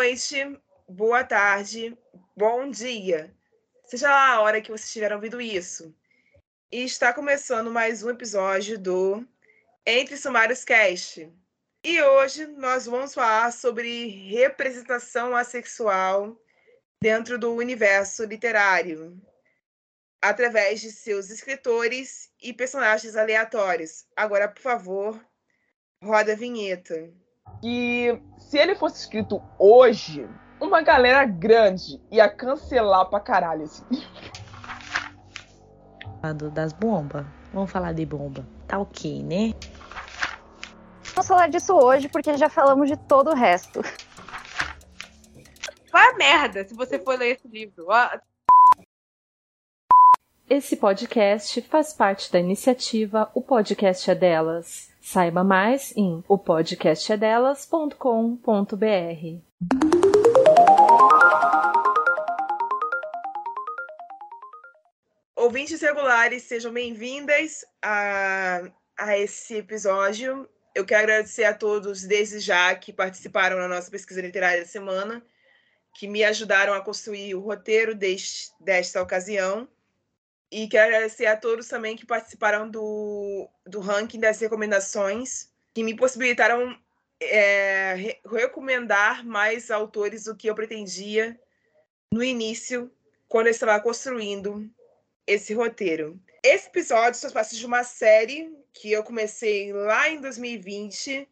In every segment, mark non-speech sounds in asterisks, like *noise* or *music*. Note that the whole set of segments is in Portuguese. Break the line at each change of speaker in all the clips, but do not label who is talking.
noite, boa tarde, bom dia. Seja lá a hora que vocês estiver ouvindo isso. E está começando mais um episódio do Entre Sumários Cast. E hoje nós vamos falar sobre representação assexual dentro do universo literário, através de seus escritores e personagens aleatórios. Agora, por favor, roda a vinheta.
E se ele fosse escrito hoje, uma galera grande ia cancelar pra caralho esse livro.
Das bombas. Vamos falar de bomba. Tá ok, né?
Vamos falar disso hoje porque já falamos de todo o resto.
Vai a merda se você for ler esse livro.
Esse podcast faz parte da iniciativa O Podcast é Delas. Saiba mais em opodcastedelas.com.br.
Ouvintes regulares, sejam bem-vindas a, a esse episódio. Eu quero agradecer a todos desde já que participaram na nossa pesquisa literária da semana, que me ajudaram a construir o roteiro deste, desta ocasião. E quero agradecer a todos também que participaram do, do ranking das recomendações, que me possibilitaram é, re recomendar mais autores do que eu pretendia no início, quando eu estava construindo esse roteiro. Esse episódio faz parte de uma série que eu comecei lá em 2020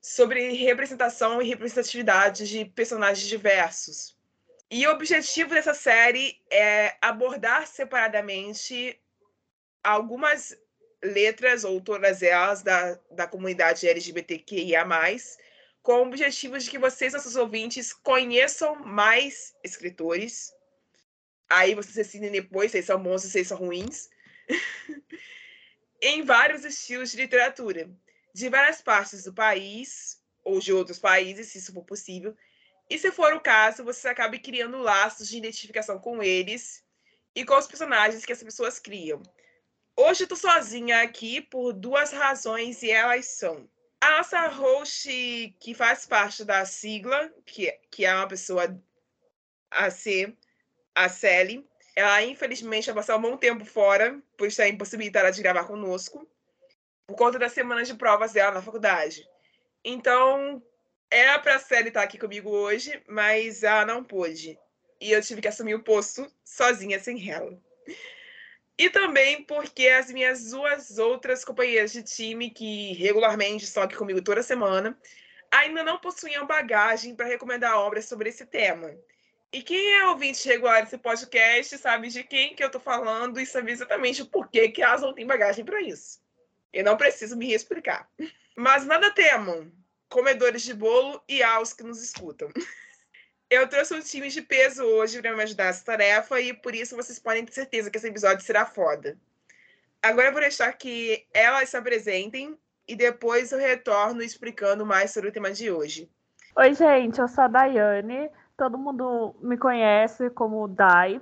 sobre representação e representatividade de personagens diversos. E o objetivo dessa série é abordar separadamente algumas letras, ou todas elas, da, da comunidade LGBTQIA, com o objetivo de que vocês, nossos ouvintes, conheçam mais escritores Aí vocês decidem depois se são bons ou são ruins. *laughs* em vários estilos de literatura, de várias partes do país ou de outros países, se isso for possível. E se for o caso, você acabe criando laços de identificação com eles e com os personagens que as pessoas criam. Hoje eu tô sozinha aqui por duas razões e elas são a nossa host que faz parte da sigla, que, que é uma pessoa a ser a Sally. Ela, infelizmente, vai passar um bom tempo fora, por estar impossibilitada de gravar conosco, por conta das semanas de provas dela na faculdade. Então, para a Sally estar aqui comigo hoje, mas ela não pôde. E eu tive que assumir o posto sozinha, sem ela. E também porque as minhas duas outras companheiras de time, que regularmente estão aqui comigo toda semana, ainda não possuíam bagagem para recomendar obras sobre esse tema. E quem é ouvinte regular desse podcast sabe de quem que eu tô falando e sabe exatamente o porquê que elas não têm bagagem para isso. Eu não preciso me explicar. Mas nada temam, comedores de bolo e aos que nos escutam. *laughs* Eu trouxe um time de peso hoje para me ajudar nessa tarefa e por isso vocês podem ter certeza que esse episódio será foda. Agora eu vou deixar que elas se apresentem e depois eu retorno explicando mais sobre o tema de hoje.
Oi, gente, eu sou a Daiane, todo mundo me conhece como Dai.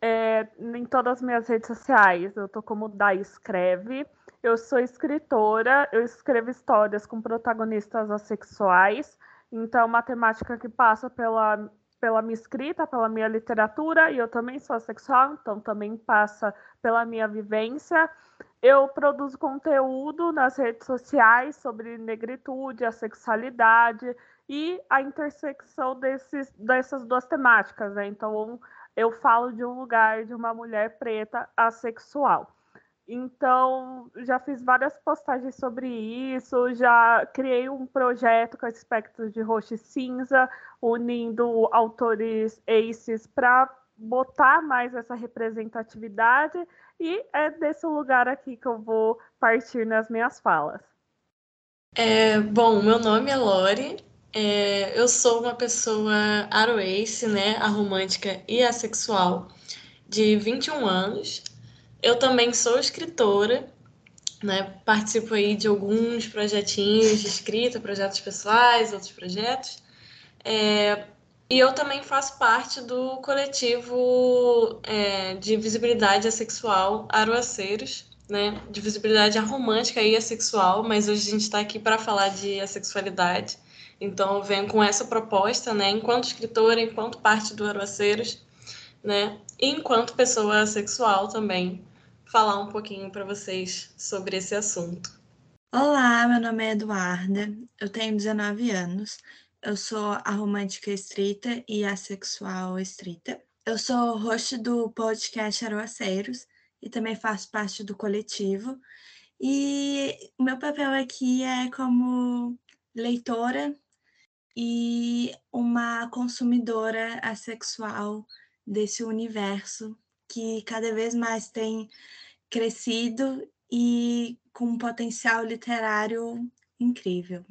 É, em todas as minhas redes sociais, eu tô como Dai Escreve. Eu sou escritora, eu escrevo histórias com protagonistas assexuais. Então, uma temática que passa pela, pela minha escrita, pela minha literatura, e eu também sou assexual, então também passa pela minha vivência. Eu produzo conteúdo nas redes sociais sobre negritude, a sexualidade e a intersecção desses, dessas duas temáticas. Né? Então, eu falo de um lugar de uma mulher preta assexual. Então, já fiz várias postagens sobre isso, já criei um projeto com aspectos de roxo e cinza, unindo autores aces para botar mais essa representatividade, e é desse lugar aqui que eu vou partir nas minhas falas.
É, bom, meu nome é Lori, é, eu sou uma pessoa aroace, né, aromântica e assexual, de 21 anos. Eu também sou escritora, né, participo aí de alguns projetinhos de escrita, projetos pessoais, outros projetos. É, e eu também faço parte do coletivo é, de visibilidade assexual Aroaceiros, né, de visibilidade aromântica e assexual, mas hoje a gente está aqui para falar de assexualidade. Então, eu venho com essa proposta, né, enquanto escritora, enquanto parte do Aruaceiros, né, e enquanto pessoa sexual também, falar um pouquinho para vocês sobre esse assunto.
Olá, meu nome é Eduarda, eu tenho 19 anos, eu sou a romântica estrita e a sexual estrita. Eu sou host do podcast Aroaceiros e também faço parte do coletivo. E o meu papel aqui é como leitora e uma consumidora assexual desse universo que cada vez mais tem crescido e com um potencial literário incrível.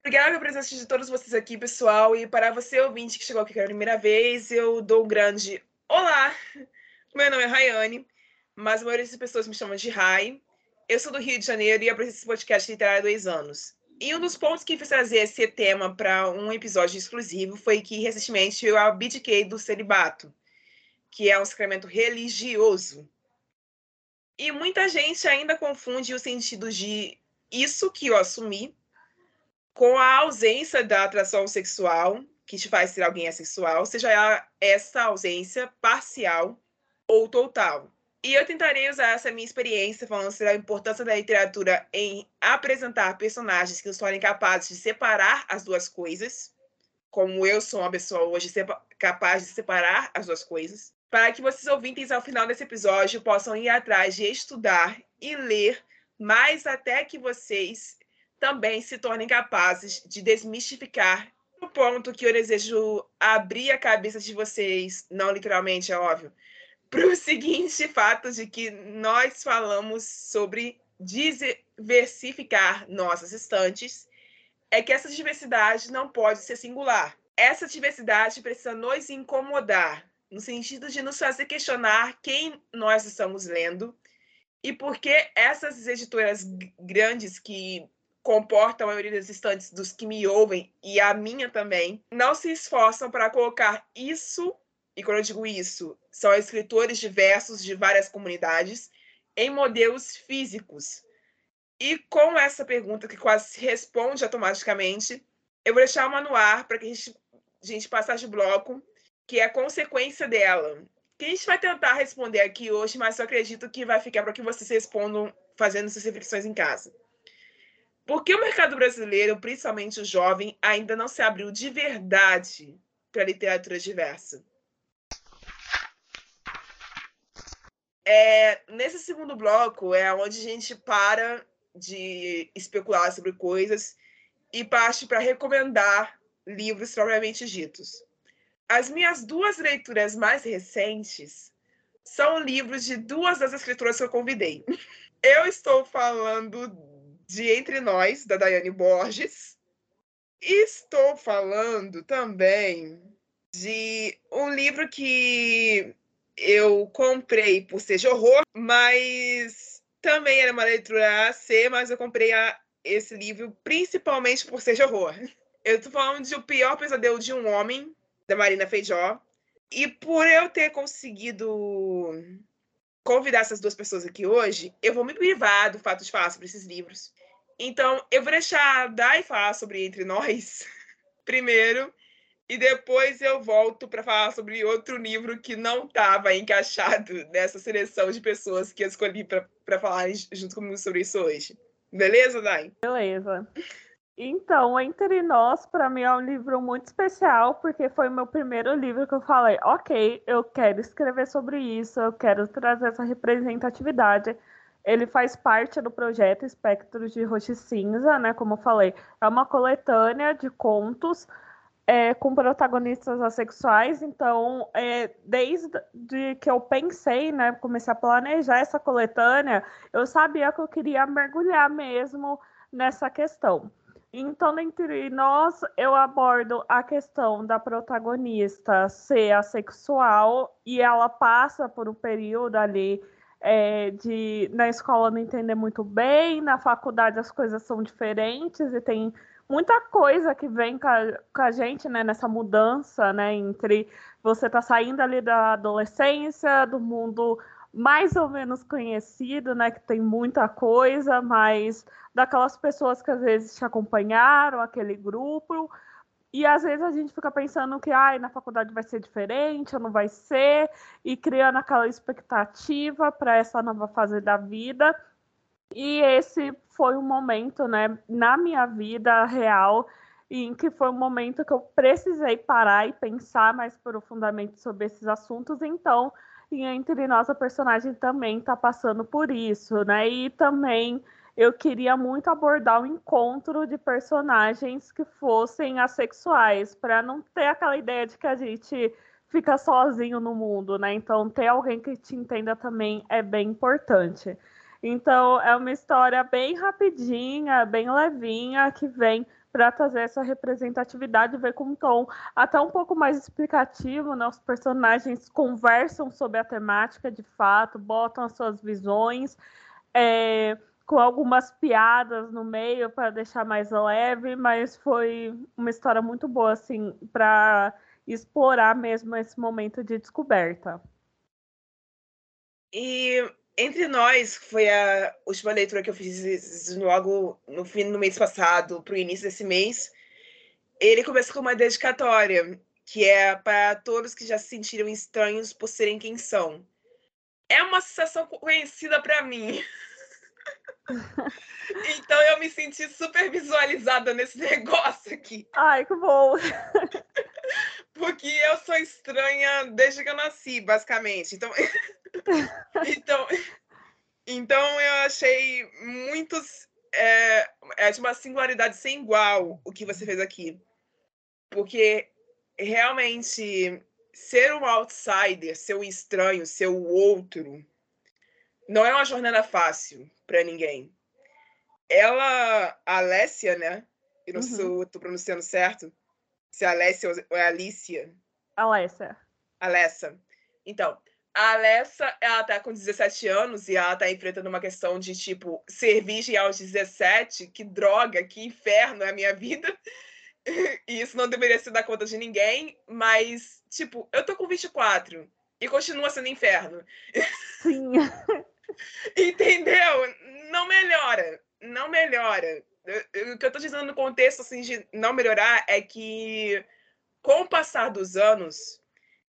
Obrigada pela presença de todos vocês aqui, pessoal. E para você, ouvinte, que chegou aqui pela primeira vez, eu dou um grande olá. Meu nome é Rayane, mas a maioria das pessoas me chamam de Rai. Eu sou do Rio de Janeiro e apresento esse podcast literário há dois anos. E um dos pontos que fiz trazer esse tema para um episódio exclusivo foi que, recentemente, eu abdiquei do celibato, que é um sacramento religioso. E muita gente ainda confunde o sentido de isso que eu assumi com a ausência da atração sexual, que te faz ser alguém assexual, seja essa ausência parcial ou total. E eu tentarei usar essa minha experiência falando sobre a importância da literatura em apresentar personagens que nos tornem capazes de separar as duas coisas, como eu sou uma pessoa hoje capaz de separar as duas coisas, para que vocês ouvintes ao final desse episódio possam ir atrás de estudar e ler mais até que vocês também se tornem capazes de desmistificar o ponto que eu desejo abrir a cabeça de vocês, não literalmente, é óbvio, *laughs* para o seguinte fato de que nós falamos sobre diversificar nossas estantes, é que essa diversidade não pode ser singular. Essa diversidade precisa nos incomodar, no sentido de nos fazer questionar quem nós estamos lendo e por que essas editoras grandes que comportam a maioria das estantes dos que me ouvem e a minha também não se esforçam para colocar isso, e quando eu digo isso, são escritores diversos de várias comunidades, em modelos físicos. E com essa pergunta que quase se responde automaticamente, eu vou deixar uma no ar para que a gente, a gente passar de bloco que é consequência dela. Que a gente vai tentar responder aqui hoje, mas eu acredito que vai ficar para que vocês respondam fazendo suas reflexões em casa. Por que o mercado brasileiro, principalmente o jovem, ainda não se abriu de verdade para a literatura diversa? É, nesse segundo bloco é onde a gente para de especular sobre coisas e parte para recomendar livros propriamente ditos. As minhas duas leituras mais recentes são livros de duas das escritoras que eu convidei. *laughs* Eu estou falando de Entre Nós, da Daiane Borges. E estou falando também de um livro que eu comprei por ser de horror, mas também era uma leitura AC, mas eu comprei a, esse livro principalmente por ser de horror. *laughs* Eu estou falando de O Pior Pesadelo de um Homem, da Marina Feijó. E por eu ter conseguido convidar essas duas pessoas aqui hoje, eu vou me privar do fato de falar sobre esses livros. Então, eu vou deixar a Dai falar sobre Entre Nós *laughs* primeiro, e depois eu volto para falar sobre outro livro que não estava encaixado nessa seleção de pessoas que eu escolhi para falar junto comigo sobre isso hoje. Beleza, Dai?
Beleza. Então, Entre Nós, para mim, é um livro muito especial, porque foi o meu primeiro livro que eu falei: ok, eu quero escrever sobre isso, eu quero trazer essa representatividade. Ele faz parte do projeto Espectros de Roxo Cinza, né? Como eu falei, é uma coletânea de contos é, com protagonistas assexuais. Então, é, desde que eu pensei, né? Comecei a planejar essa coletânea, eu sabia que eu queria mergulhar mesmo nessa questão. Então, entre nós, eu abordo a questão da protagonista ser assexual e ela passa por um período ali é, de na escola não entender muito bem, na faculdade as coisas são diferentes e tem muita coisa que vem com a, com a gente né, nessa mudança né, entre você tá saindo ali da adolescência, do mundo mais ou menos conhecido, né? Que tem muita coisa, mas daquelas pessoas que às vezes te acompanharam, aquele grupo. E às vezes a gente fica pensando que ai, na faculdade vai ser diferente, ou não vai ser, e criando aquela expectativa para essa nova fase da vida. E esse foi um momento, né, na minha vida real, em que foi um momento que eu precisei parar e pensar mais profundamente sobre esses assuntos. Então, e entre nós, a personagem também está passando por isso, né? E também eu queria muito abordar o encontro de personagens que fossem assexuais, para não ter aquela ideia de que a gente fica sozinho no mundo, né? Então, ter alguém que te entenda também é bem importante. Então, é uma história bem rapidinha, bem levinha, que vem para trazer essa representatividade, ver com um tom até um pouco mais explicativo, né? Os personagens conversam sobre a temática de fato, botam as suas visões, é, com algumas piadas no meio para deixar mais leve, mas foi uma história muito boa, assim, para explorar mesmo esse momento de descoberta.
E entre Nós foi a última leitura que eu fiz logo no fim do mês passado, para o início desse mês. Ele começa com uma dedicatória, que é para todos que já se sentiram estranhos por serem quem são. É uma sensação conhecida para mim. *laughs* então eu me senti super visualizada nesse *laughs* negócio aqui.
Ai, que bom! *laughs*
Porque eu sou estranha desde que eu nasci, basicamente. Então, então, então eu achei muitos. É, é de uma singularidade sem igual o que você fez aqui. Porque realmente ser um outsider, ser um estranho, ser o outro, não é uma jornada fácil para ninguém. Ela, a Alessia, né? Eu não uhum. sei se eu tô pronunciando certo. Se é Alessia ou é Alicia.
Alessia.
Alessa. Então, a Alessa, ela tá com 17 anos e ela tá enfrentando uma questão de, tipo, ser virgem aos 17, que droga, que inferno é a minha vida. *laughs* E isso não deveria se dar conta de ninguém, mas, tipo, eu tô com 24 e continua sendo inferno.
Sim. *laughs*
Entendeu? Não melhora, não melhora. O que eu tô dizendo no contexto, assim, de não melhorar é que, com o passar dos anos,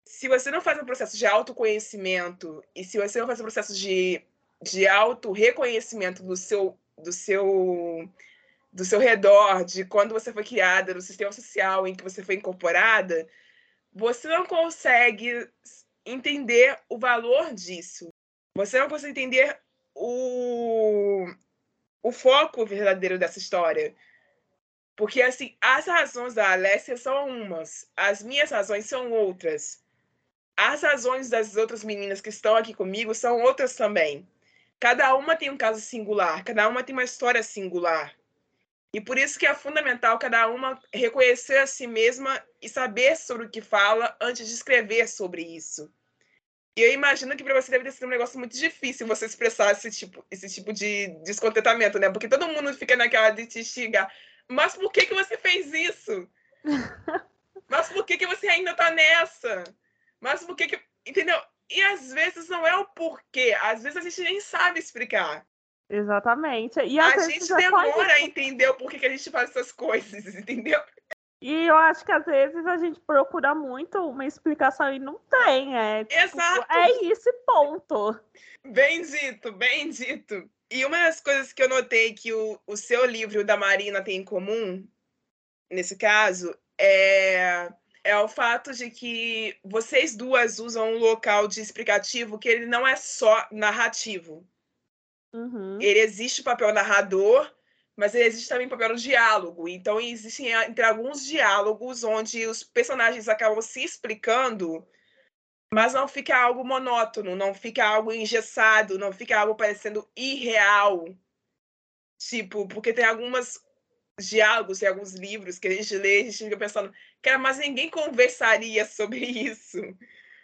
se você não faz um processo de autoconhecimento e se você não faz um processo de, de auto-reconhecimento do seu, do seu do seu redor, de quando você foi criada, do sistema social em que você foi incorporada, você não consegue entender o valor disso. Você não consegue entender o, o foco verdadeiro dessa história. Porque, assim, as razões da Alessia são umas, as minhas razões são outras as razões das outras meninas que estão aqui comigo são outras também. Cada uma tem um caso singular, cada uma tem uma história singular. E por isso que é fundamental cada uma reconhecer a si mesma e saber sobre o que fala antes de escrever sobre isso. E eu imagino que para você deve ter sido um negócio muito difícil você expressar esse tipo, esse tipo de descontentamento, né? Porque todo mundo fica naquela de te xingar. Mas por que, que você fez isso? *laughs* Mas por que, que você ainda tá nessa? Mas por que que. Entendeu? E às vezes não é o porquê, às vezes a gente nem sabe explicar.
Exatamente. E
a gente demora pode... a entender o porquê que a gente faz essas coisas, *laughs* entendeu?
E eu acho que às vezes a gente procura muito uma explicação e não tem. É,
tipo, Exato.
é isso, ponto.
Bem dito, bem dito. E uma das coisas que eu notei que o, o seu livro da Marina tem em comum, nesse caso, é é o fato de que vocês duas usam um local de explicativo que ele não é só narrativo.
Uhum.
Ele existe o papel narrador, mas ele existe também o papel do diálogo. Então, existem entre alguns diálogos onde os personagens acabam se explicando, mas não fica algo monótono, não fica algo engessado, não fica algo parecendo irreal. Tipo, porque tem algumas diálogos e alguns livros que a gente lê, a gente fica pensando, cara, mas ninguém conversaria sobre *laughs* isso.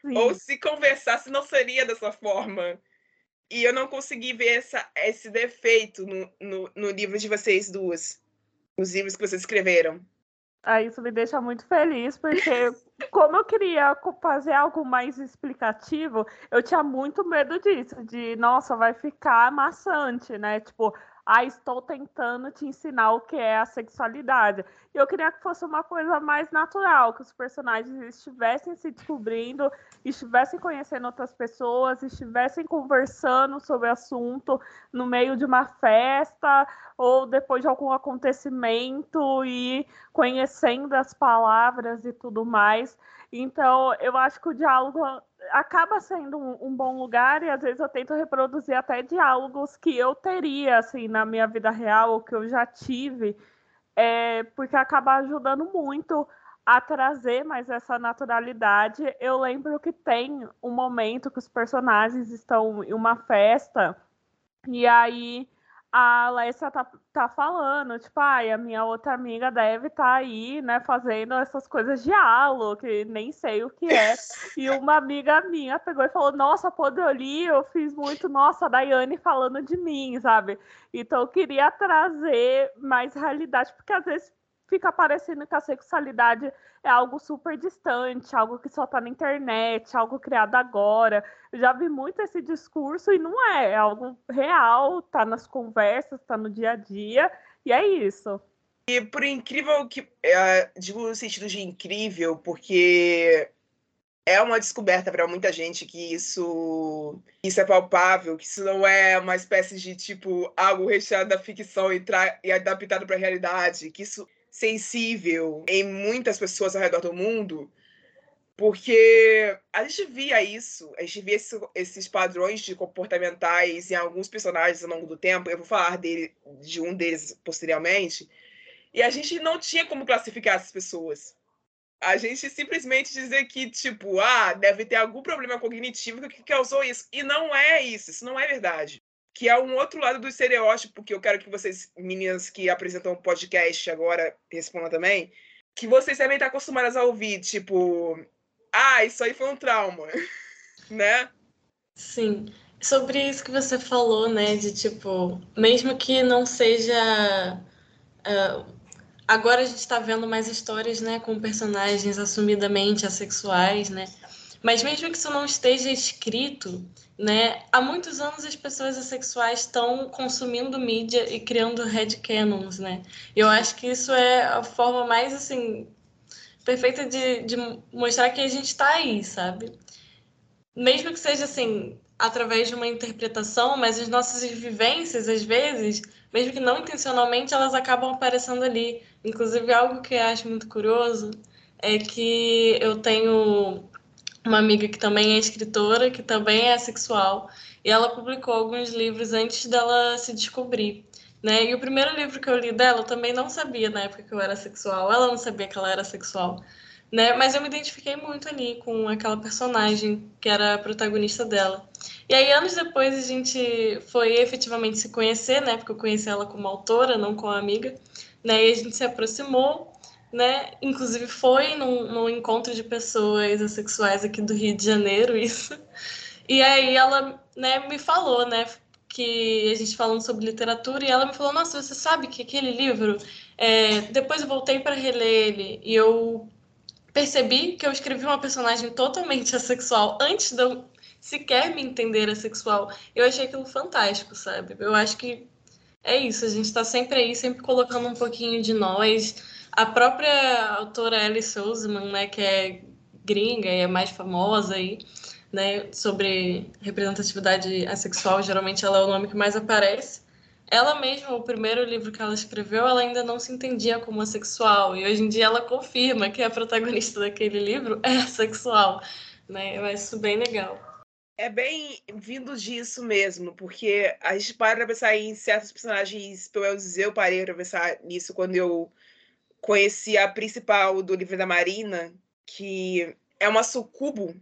Sim. Ou se conversasse, não seria dessa forma. E eu não consegui ver essa, esse defeito no, no, no livro de vocês duas, nos livros que vocês escreveram.
Ah, isso me deixa muito feliz, porque *laughs* como eu queria fazer algo mais explicativo, eu tinha muito medo disso, de nossa, vai ficar maçante, né? Tipo, ah, estou tentando te ensinar o que é a sexualidade. E eu queria que fosse uma coisa mais natural, que os personagens estivessem se descobrindo, estivessem conhecendo outras pessoas, estivessem conversando sobre o assunto no meio de uma festa ou depois de algum acontecimento e conhecendo as palavras e tudo mais. Então, eu acho que o diálogo acaba sendo um, um, bom lugar e às vezes eu tento reproduzir até diálogos que eu teria assim na minha vida real ou que eu já tive, é, porque acaba ajudando muito a trazer mais essa naturalidade. Eu lembro que tem um momento que os personagens estão em uma festa e aí a Alessia tá, tá falando, tipo, ai, a minha outra amiga deve estar tá aí, né, fazendo essas coisas de halo, que nem sei o que é. *laughs* E uma amiga minha pegou e falou, nossa, Podoli, eu fiz muito, nossa, a Daiane falando de mim, sabe? Então eu queria trazer mais realidade, porque às vezes fica parecendo que a sexualidade é algo super distante, algo que só está na internet, algo criado agora. Eu já vi muito esse discurso e não é, é algo real, tá nas conversas, tá no dia a dia, e é isso.
E por incrível que. É, digo no sentido de incrível, porque é uma descoberta para muita gente que isso, isso é palpável, que isso não é uma espécie de tipo algo recheado da ficção e, e adaptado para a realidade, que isso sensível em muitas pessoas ao redor do mundo, porque a gente via isso, a gente via esse, esses padrões de comportamentais em alguns personagens ao longo do tempo. Eu vou falar dele, de um deles posteriormente. E a gente não tinha como classificar essas pessoas. A gente simplesmente dizer que, tipo, ah, deve ter algum problema cognitivo que causou isso. E não é isso, isso não é verdade que é um outro lado do estereótipo que eu quero que vocês, meninas que apresentam o podcast agora, respondam também, que vocês devem estar acostumadas a ouvir, tipo, ah, isso aí foi um trauma, *laughs* né?
Sim. Sobre isso que você falou, né, de tipo, mesmo que não seja. Uh, agora a gente está vendo mais histórias, né, com personagens assumidamente assexuais, né? Mas mesmo que isso não esteja escrito, né, há muitos anos as pessoas assexuais estão consumindo mídia e criando headcanons, né? Eu acho que isso é a forma mais, assim, perfeita de, de mostrar que a gente está aí, sabe? Mesmo que seja, assim, através de uma interpretação, mas as nossas vivências, às vezes, mesmo que não intencionalmente, elas acabam aparecendo ali. Inclusive, algo que eu acho muito curioso é que eu tenho uma amiga que também é escritora, que também é sexual, e ela publicou alguns livros antes dela se descobrir. Né? E o primeiro livro que eu li dela, eu também não sabia na época que eu era sexual, ela não sabia que ela era sexual. Né? Mas eu me identifiquei muito ali com aquela personagem que era a protagonista dela. E aí, anos depois, a gente foi efetivamente se conhecer, né? Porque eu conheci ela como autora, não como amiga. Né? E a gente se aproximou né? Inclusive foi num, num, encontro de pessoas assexuais aqui do Rio de Janeiro, *laughs* isso. E aí ela, né, me falou, né, que a gente falando sobre literatura, e ela me falou, nossa, você sabe que aquele livro, é... depois eu voltei para reler ele, e eu percebi que eu escrevi uma personagem totalmente *laughs* assexual antes de eu sequer me entender assexual. Eu achei aquilo fantástico, sabe? Eu acho que é isso, a gente está sempre aí, sempre colocando um pouquinho de nós, a própria autora Alice Oseman, né, que é gringa e é mais famosa aí, né, sobre representatividade assexual, geralmente ela é o nome que mais aparece. Ela mesma, o primeiro livro que ela escreveu, ela ainda não se entendia como assexual, e hoje em dia ela confirma que a protagonista daquele livro é assexual, né? Eu acho isso bem legal.
É bem vindo disso mesmo, porque a gente para pra pensar em certos personagens, pelo menos eu parei pra pensar nisso quando eu conheci a principal do livro da Marina, que é uma sucubo.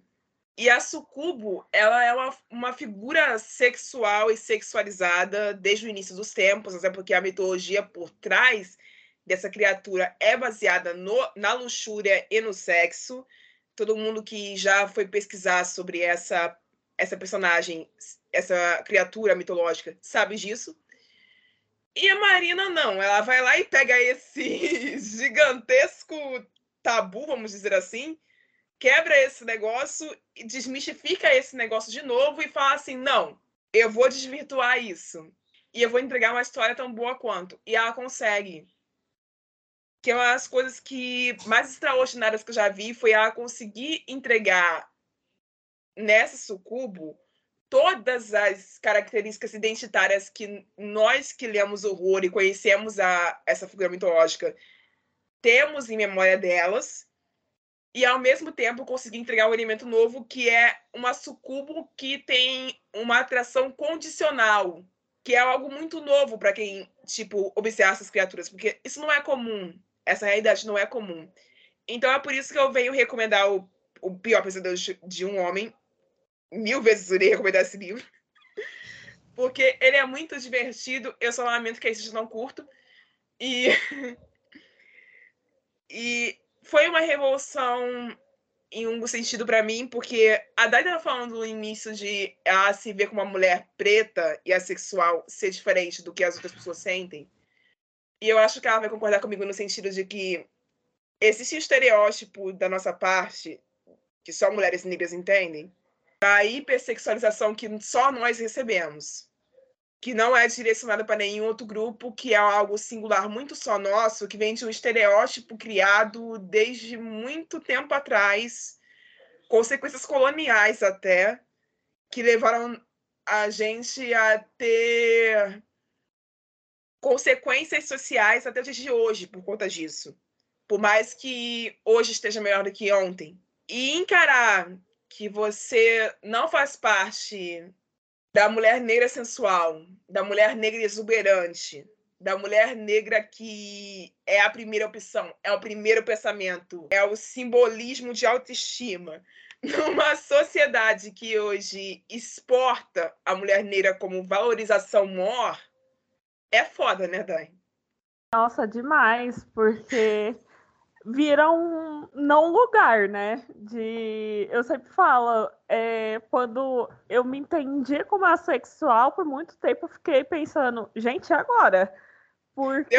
E a sucubo, ela é uma, uma figura sexual e sexualizada desde o início dos tempos, até porque a mitologia por trás dessa criatura é baseada no, na luxúria e no sexo. Todo mundo que já foi pesquisar sobre essa, essa personagem, essa criatura mitológica, sabe disso. E a Marina não, ela vai lá e pega esse *laughs* gigantesco tabu, vamos dizer assim, quebra esse negócio e desmistifica esse negócio de novo e fala assim: não, eu vou desvirtuar isso. E eu vou entregar uma história tão boa quanto. E ela consegue. Que é uma das coisas que mais extraordinárias que eu já vi foi ela conseguir entregar nessa sucubo todas as características identitárias que nós que lemos horror e conhecemos a, essa figura mitológica temos em memória delas e ao mesmo tempo conseguir entregar um elemento novo que é uma sucubo que tem uma atração condicional, que é algo muito novo para quem tipo observa essas criaturas, porque isso não é comum, essa realidade não é comum. Então é por isso que eu venho recomendar o, o pior pesadelo de um homem mil vezes irei recomendar esse livro. Porque ele é muito divertido. Eu só lamento que esse não curto. E. *laughs* e foi uma revolução em um sentido para mim, porque a Dai estava falando no início de ela se ver como uma mulher preta e assexual ser diferente do que as outras pessoas sentem. E eu acho que ela vai concordar comigo no sentido de que existe um estereótipo da nossa parte que só mulheres negras entendem, da hipersexualização que só nós recebemos, que não é direcionada para nenhum outro grupo, que é algo singular muito só nosso, que vem de um estereótipo criado desde muito tempo atrás, consequências coloniais até, que levaram a gente a ter consequências sociais até o dia de hoje por conta disso. Por mais que hoje esteja melhor do que ontem. E encarar que você não faz parte da mulher negra sensual, da mulher negra exuberante, da mulher negra que é a primeira opção, é o primeiro pensamento, é o simbolismo de autoestima. *laughs* Numa sociedade que hoje exporta a mulher negra como valorização maior, é foda, né, Dai?
Nossa, demais, porque vira um não lugar, né? De eu sempre falo, é, quando eu me entendi como assexual, por muito tempo eu fiquei pensando, gente, agora? Porque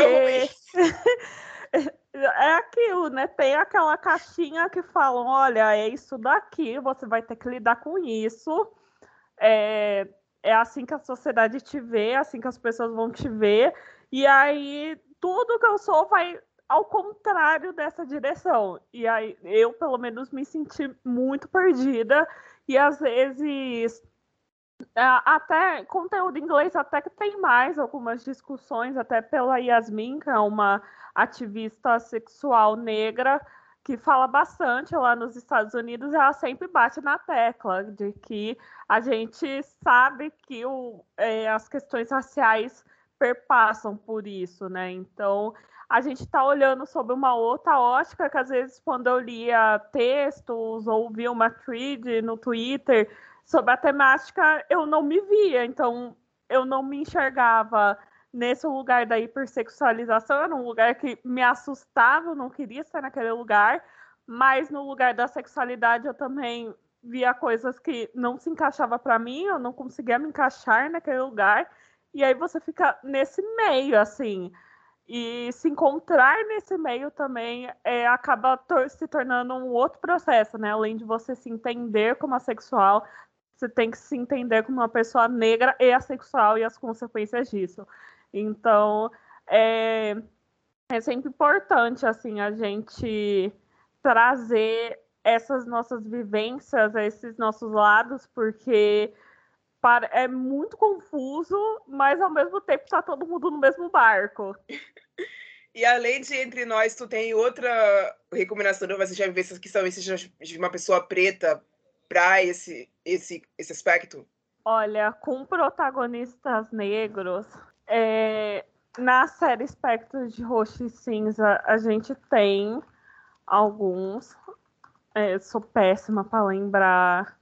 *laughs* é aquilo, né? Tem aquela caixinha que falam, olha, é isso daqui, você vai ter que lidar com isso. É, é assim que a sociedade te vê, é assim que as pessoas vão te ver. E aí tudo que eu sou vai ao contrário dessa direção. E aí eu, pelo menos, me senti muito perdida. E às vezes até conteúdo em inglês até que tem mais algumas discussões, até pela Yasmin, que é uma ativista sexual negra, que fala bastante lá nos Estados Unidos, ela sempre bate na tecla de que a gente sabe que o, é, as questões raciais perpassam por isso, né? Então, a gente está olhando sobre uma outra ótica que às vezes quando eu lia textos ou via uma thread no Twitter sobre a temática, eu não me via, então eu não me enxergava nesse lugar da hipersexualização, era um lugar que me assustava, eu não queria estar naquele lugar, mas no lugar da sexualidade eu também via coisas que não se encaixava para mim, eu não conseguia me encaixar naquele lugar, e aí você fica nesse meio, assim, e se encontrar nesse meio também é, acaba tor se tornando um outro processo, né? Além de você se entender como assexual, você tem que se entender como uma pessoa negra e assexual e as consequências disso. Então, é, é sempre importante, assim, a gente trazer essas nossas vivências, esses nossos lados, porque é muito confuso, mas ao mesmo tempo está todo mundo no mesmo barco. *laughs*
E além de entre nós, tu tem outra recomendação de você já vivências que são esses de uma pessoa preta para esse, esse, esse aspecto?
Olha, com protagonistas negros, é, na série Espectros de Roxo e Cinza, a gente tem alguns. É, sou péssima para lembrar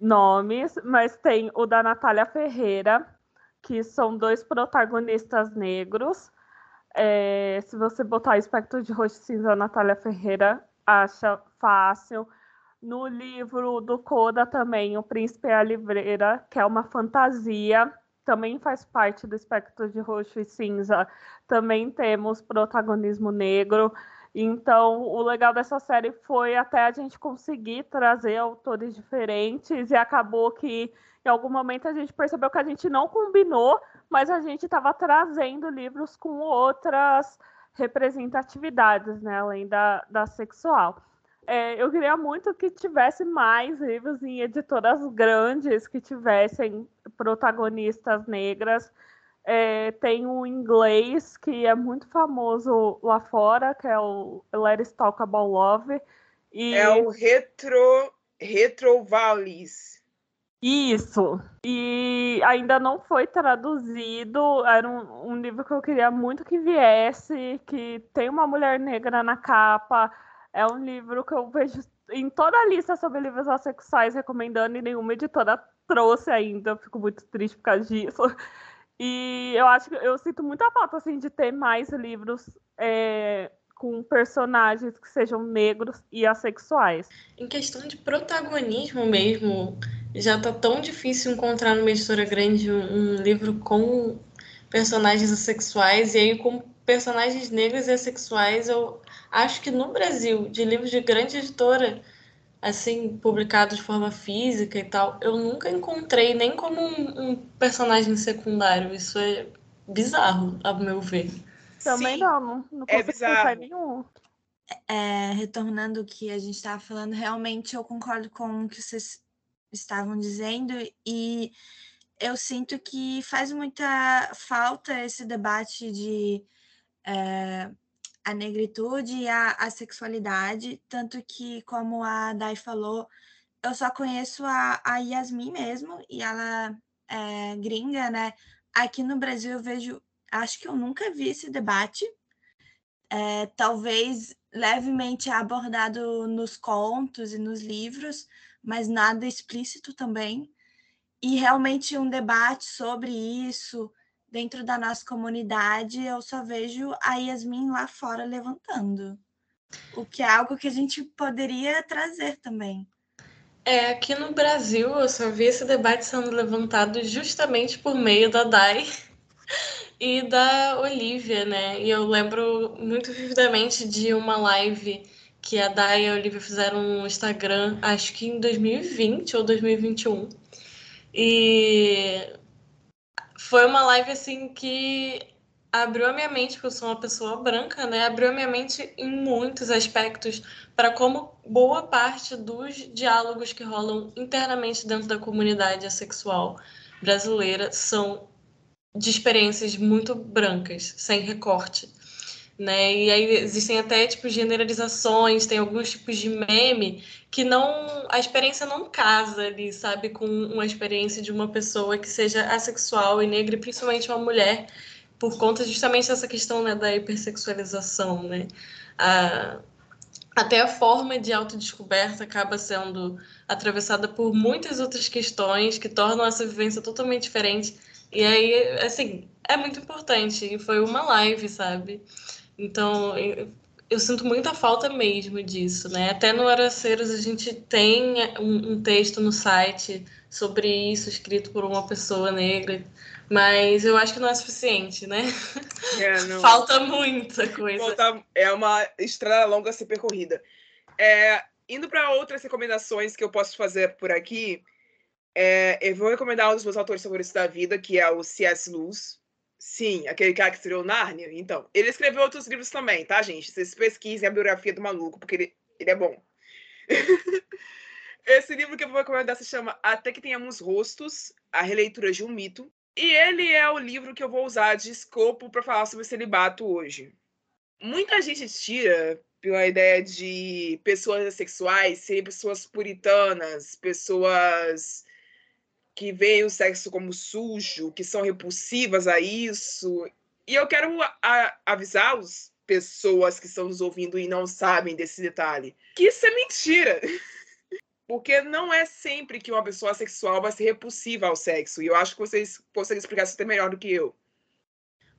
nomes, mas tem o da Natália Ferreira, que são dois protagonistas negros. É, se você botar espectro de rosto cinza Natália Ferreira, acha fácil. No livro do Coda também, O Príncipe e a Livreira, que é uma fantasia, também faz parte do espectro de roxo e cinza. Também temos protagonismo negro. Então, o legal dessa série foi até a gente conseguir trazer autores diferentes e acabou que em algum momento a gente percebeu que a gente não combinou, mas a gente estava trazendo livros com outras representatividades, né, além da, da sexual. É, eu queria muito que tivesse mais livros em editoras grandes que tivessem protagonistas negras. É, tem um inglês que é muito famoso lá fora, que é o Let's Talk About Love.
E... É o Retro, Retro Valleys.
Isso. E ainda não foi traduzido. Era um, um livro que eu queria muito que viesse, que tem uma mulher negra na capa é um livro que eu vejo em toda a lista sobre livros assexuais recomendando e nenhuma editora trouxe ainda. Eu fico muito triste por causa disso. E eu acho que eu sinto muita falta assim, de ter mais livros é, com personagens que sejam negros e assexuais.
Em questão de protagonismo mesmo, já tá tão difícil encontrar numa editora grande um, livro com personagens assexuais e aí com personagens negros e assexuais eu Acho que no Brasil, de livros de grande editora, assim, publicados de forma física e tal, eu nunca encontrei nem como um, um personagem secundário. Isso é bizarro, ao meu ver.
Também Sim, não, não, não
é bizarro.
nenhum.
É, retornando o que a gente estava falando, realmente eu concordo com o que vocês estavam dizendo e eu sinto que faz muita falta esse debate de é, a negritude e a, a sexualidade, tanto que, como a Dai falou, eu só conheço a, a Yasmin mesmo, e ela é gringa, né? Aqui no Brasil eu vejo, acho que eu nunca vi esse debate, é, talvez levemente abordado nos contos e nos livros, mas nada explícito também. E realmente um debate sobre isso, dentro da nossa comunidade, eu só vejo a Yasmin lá fora levantando. O que é algo que a gente poderia trazer também.
É, aqui no Brasil eu só vi esse debate sendo levantado justamente por meio da Dai *laughs* e da Olivia, né? E eu lembro muito vividamente de uma live que a Dai e a Olivia fizeram no Instagram, acho que em 2020 ou 2021. E foi uma live assim que abriu a minha mente, porque eu sou uma pessoa branca, né? Abriu a minha mente em muitos aspectos para como boa parte dos diálogos que rolam internamente dentro da comunidade assexual brasileira são de experiências muito brancas, sem recorte né? E aí existem até tipo generalizações, tem alguns tipos de meme que não a experiência não casa ali, sabe, com uma experiência de uma pessoa que seja assexual e negra, e principalmente uma mulher, por conta justamente dessa questão né, da hipersexualização, né? A, até a forma de autodescoberta acaba sendo atravessada por muitas outras questões que tornam essa vivência totalmente diferente. E aí, assim, é muito importante. E foi uma live, sabe? Então, eu, sinto muita falta mesmo disso, né? Até no Araceiros a gente tem um, um, texto no site sobre isso, escrito por uma pessoa negra, mas eu acho que não é suficiente, né? É, *laughs* não... Falta muita coisa. Falta,
é uma estrada longa a ser percorrida. É, indo para outras recomendações que eu posso fazer por aqui, é, eu vou recomendar um dos meus autores favoritos da vida, que é o C.S. Lewis. Sim, aquele cara que escreveu Nárnia. Então, ele escreveu outros livros também, tá, gente? Vocês pesquisem a biografia do maluco, porque ele, ele é bom. *laughs* Esse livro que eu vou recomendar se chama Até que Tenhamos Rostos, a releitura de um mito. E ele é o livro que eu vou usar de escopo para falar sobre celibato hoje. Muita gente tira pela ideia de pessoas sexuais serem pessoas puritanas, pessoas que veem o sexo como sujo, que são repulsivas a isso. E eu quero avisar as pessoas que estão nos ouvindo e não sabem desse detalhe que isso é mentira. *laughs* Porque não é sempre que uma pessoa sexual vai ser repulsiva ao sexo. E eu acho que vocês conseguem explicar isso até melhor do que eu.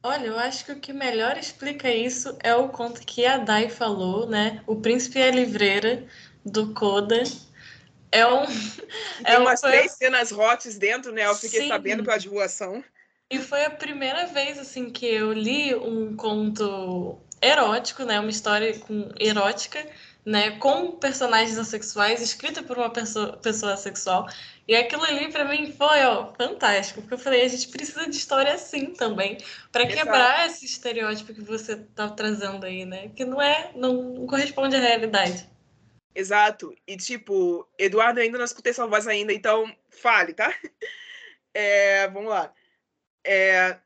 Olha, eu acho que o que melhor explica isso é o conto que a Dai falou, né? O Príncipe a Livreira, do Coda, é um.
Tem é umas três cenas hotes dentro, né? Eu fiquei Sim. sabendo pela divulgação.
E foi a primeira vez assim que eu li um conto erótico, né? Uma história com, erótica, né? Com personagens assexuais, escrita por uma pessoa, pessoa assexual. E aquilo ali para mim foi ó, fantástico, porque eu falei, a gente precisa de história assim também, para quebrar esse estereótipo que você tá trazendo aí, né? Que não é, não corresponde à realidade.
Exato. E tipo, Eduardo ainda não escutei sua voz ainda, então fale, tá? *laughs* É, vamos lá. É,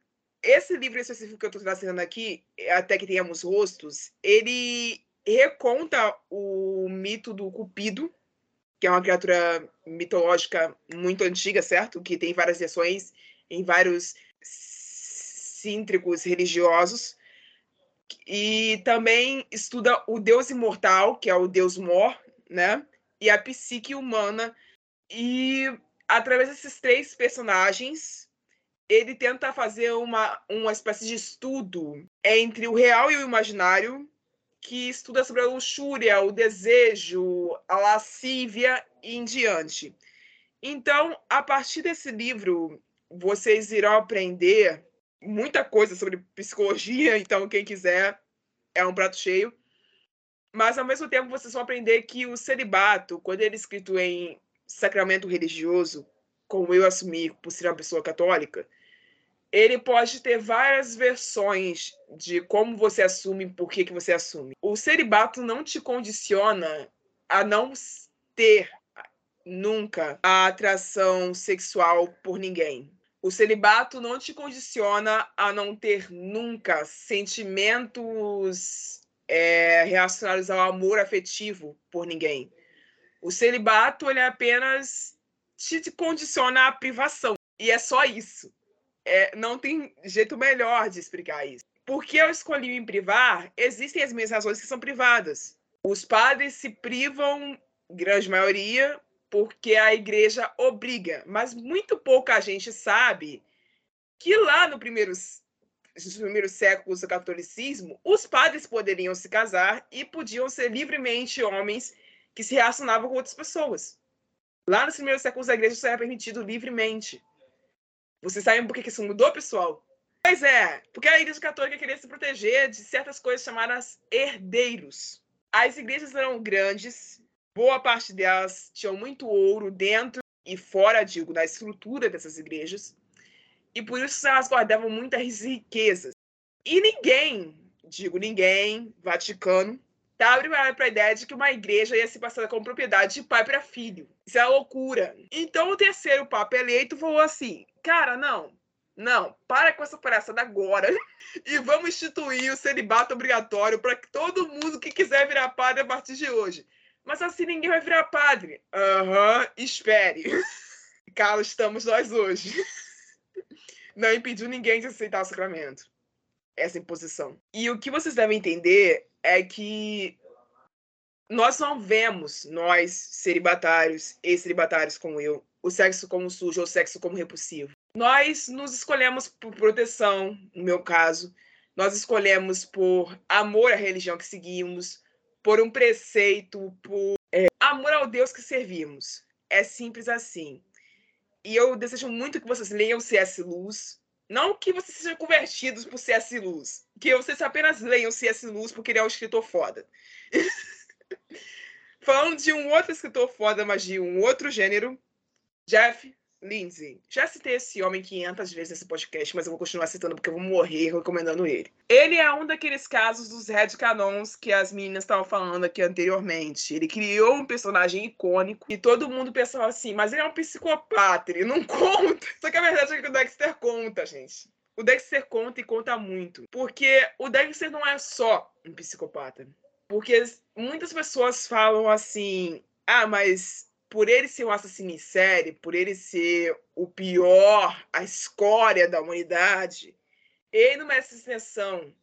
esse livro específico que eu estou trazendo aqui, Até que Tenhamos Rostos, ele reconta o mito do Cupido, que é uma criatura mitológica muito antiga, certo? Que tem várias versões em vários cíntricos religiosos. E também estuda o deus imortal, que é o deus Mor, né? E a psique humana. E através desses três personagens, ele tenta fazer uma, uma espécie de estudo entre o real e o imaginário, que estuda sobre a luxúria, o desejo, a lascívia e em diante. Então, a partir desse livro, vocês irão aprender muita coisa sobre psicologia, *laughs* então quem quiser é um prato cheio. Mas ao mesmo tempo vocês vão aprender que o celibato, quando ele é escrito em sacramento religioso, como eu assumi por ser uma pessoa católica, ele pode ter várias versões de como você assume, por que, que você assume. O celibato não te condiciona a não ter nunca a atração sexual por ninguém. O celibato não te condiciona a não ter nunca sentimentos é, relacionados ao amor afetivo por ninguém. O celibato ele apenas te condiciona à privação. E é só isso é, não tem jeito melhor de explicar isso. Porque eu escolhi me privar, existem as minhas razões que são privadas. Os padres se privam, grande maioria, porque a igreja obriga. Mas muito pouca gente sabe que lá no primeiros, nos primeiros séculos do catolicismo, os padres poderiam se casar e podiam ser livremente homens que se relacionavam com outras pessoas. Lá nos primeiros séculos a igreja isso era permitido livremente. Vocês sabem por que isso mudou, pessoal? Pois é, porque a Igreja Católica queria se proteger de certas coisas chamadas herdeiros. As igrejas eram grandes, boa parte delas tinham muito ouro dentro e fora, digo, da estrutura dessas igrejas, e por isso elas guardavam muitas riquezas. E ninguém, digo ninguém, Vaticano, estava preparado para a ideia de que uma igreja ia se passar como propriedade de pai para filho. Isso é loucura. Então o terceiro papa eleito falou assim: cara, não, não, para com essa palhaçada agora *laughs* e vamos instituir o celibato obrigatório para que todo mundo que quiser virar padre a partir de hoje. Mas assim ninguém vai virar padre. Aham, uhum, espere. *laughs* Carlos, estamos nós hoje. Não impediu ninguém de aceitar o sacramento. Essa imposição. E o que vocês devem entender é que nós não vemos, nós, celibatários e celibatários como eu, o sexo como sujo ou o sexo como repulsivo. Nós nos escolhemos por proteção, no meu caso, nós escolhemos por amor à religião que seguimos, por um preceito, por é, amor ao Deus que servimos. É simples assim. E eu desejo muito que vocês leiam C.S. Luz. Não que vocês sejam convertidos por C.S. Luz. Que vocês apenas leiam C.S. Luz porque ele é um escritor foda. *laughs* Falando de um outro escritor foda, mas de um outro gênero, Jeff Lindsay. Já citei esse homem 500 vezes nesse podcast, mas eu vou continuar citando porque eu vou morrer recomendando ele. Ele é um daqueles casos dos Red Canons que as meninas estavam falando aqui anteriormente. Ele criou um personagem icônico e todo mundo pensava assim, mas ele é um psicopata, ele não *laughs* conta. Só que a verdade é que o Dexter conta, gente. O Dexter conta e conta muito. Porque o Dexter não é só um psicopata. Porque muitas pessoas falam assim: ah, mas por ele ser um assassino em série, por ele ser o pior, a escória da humanidade, ele não merece extensão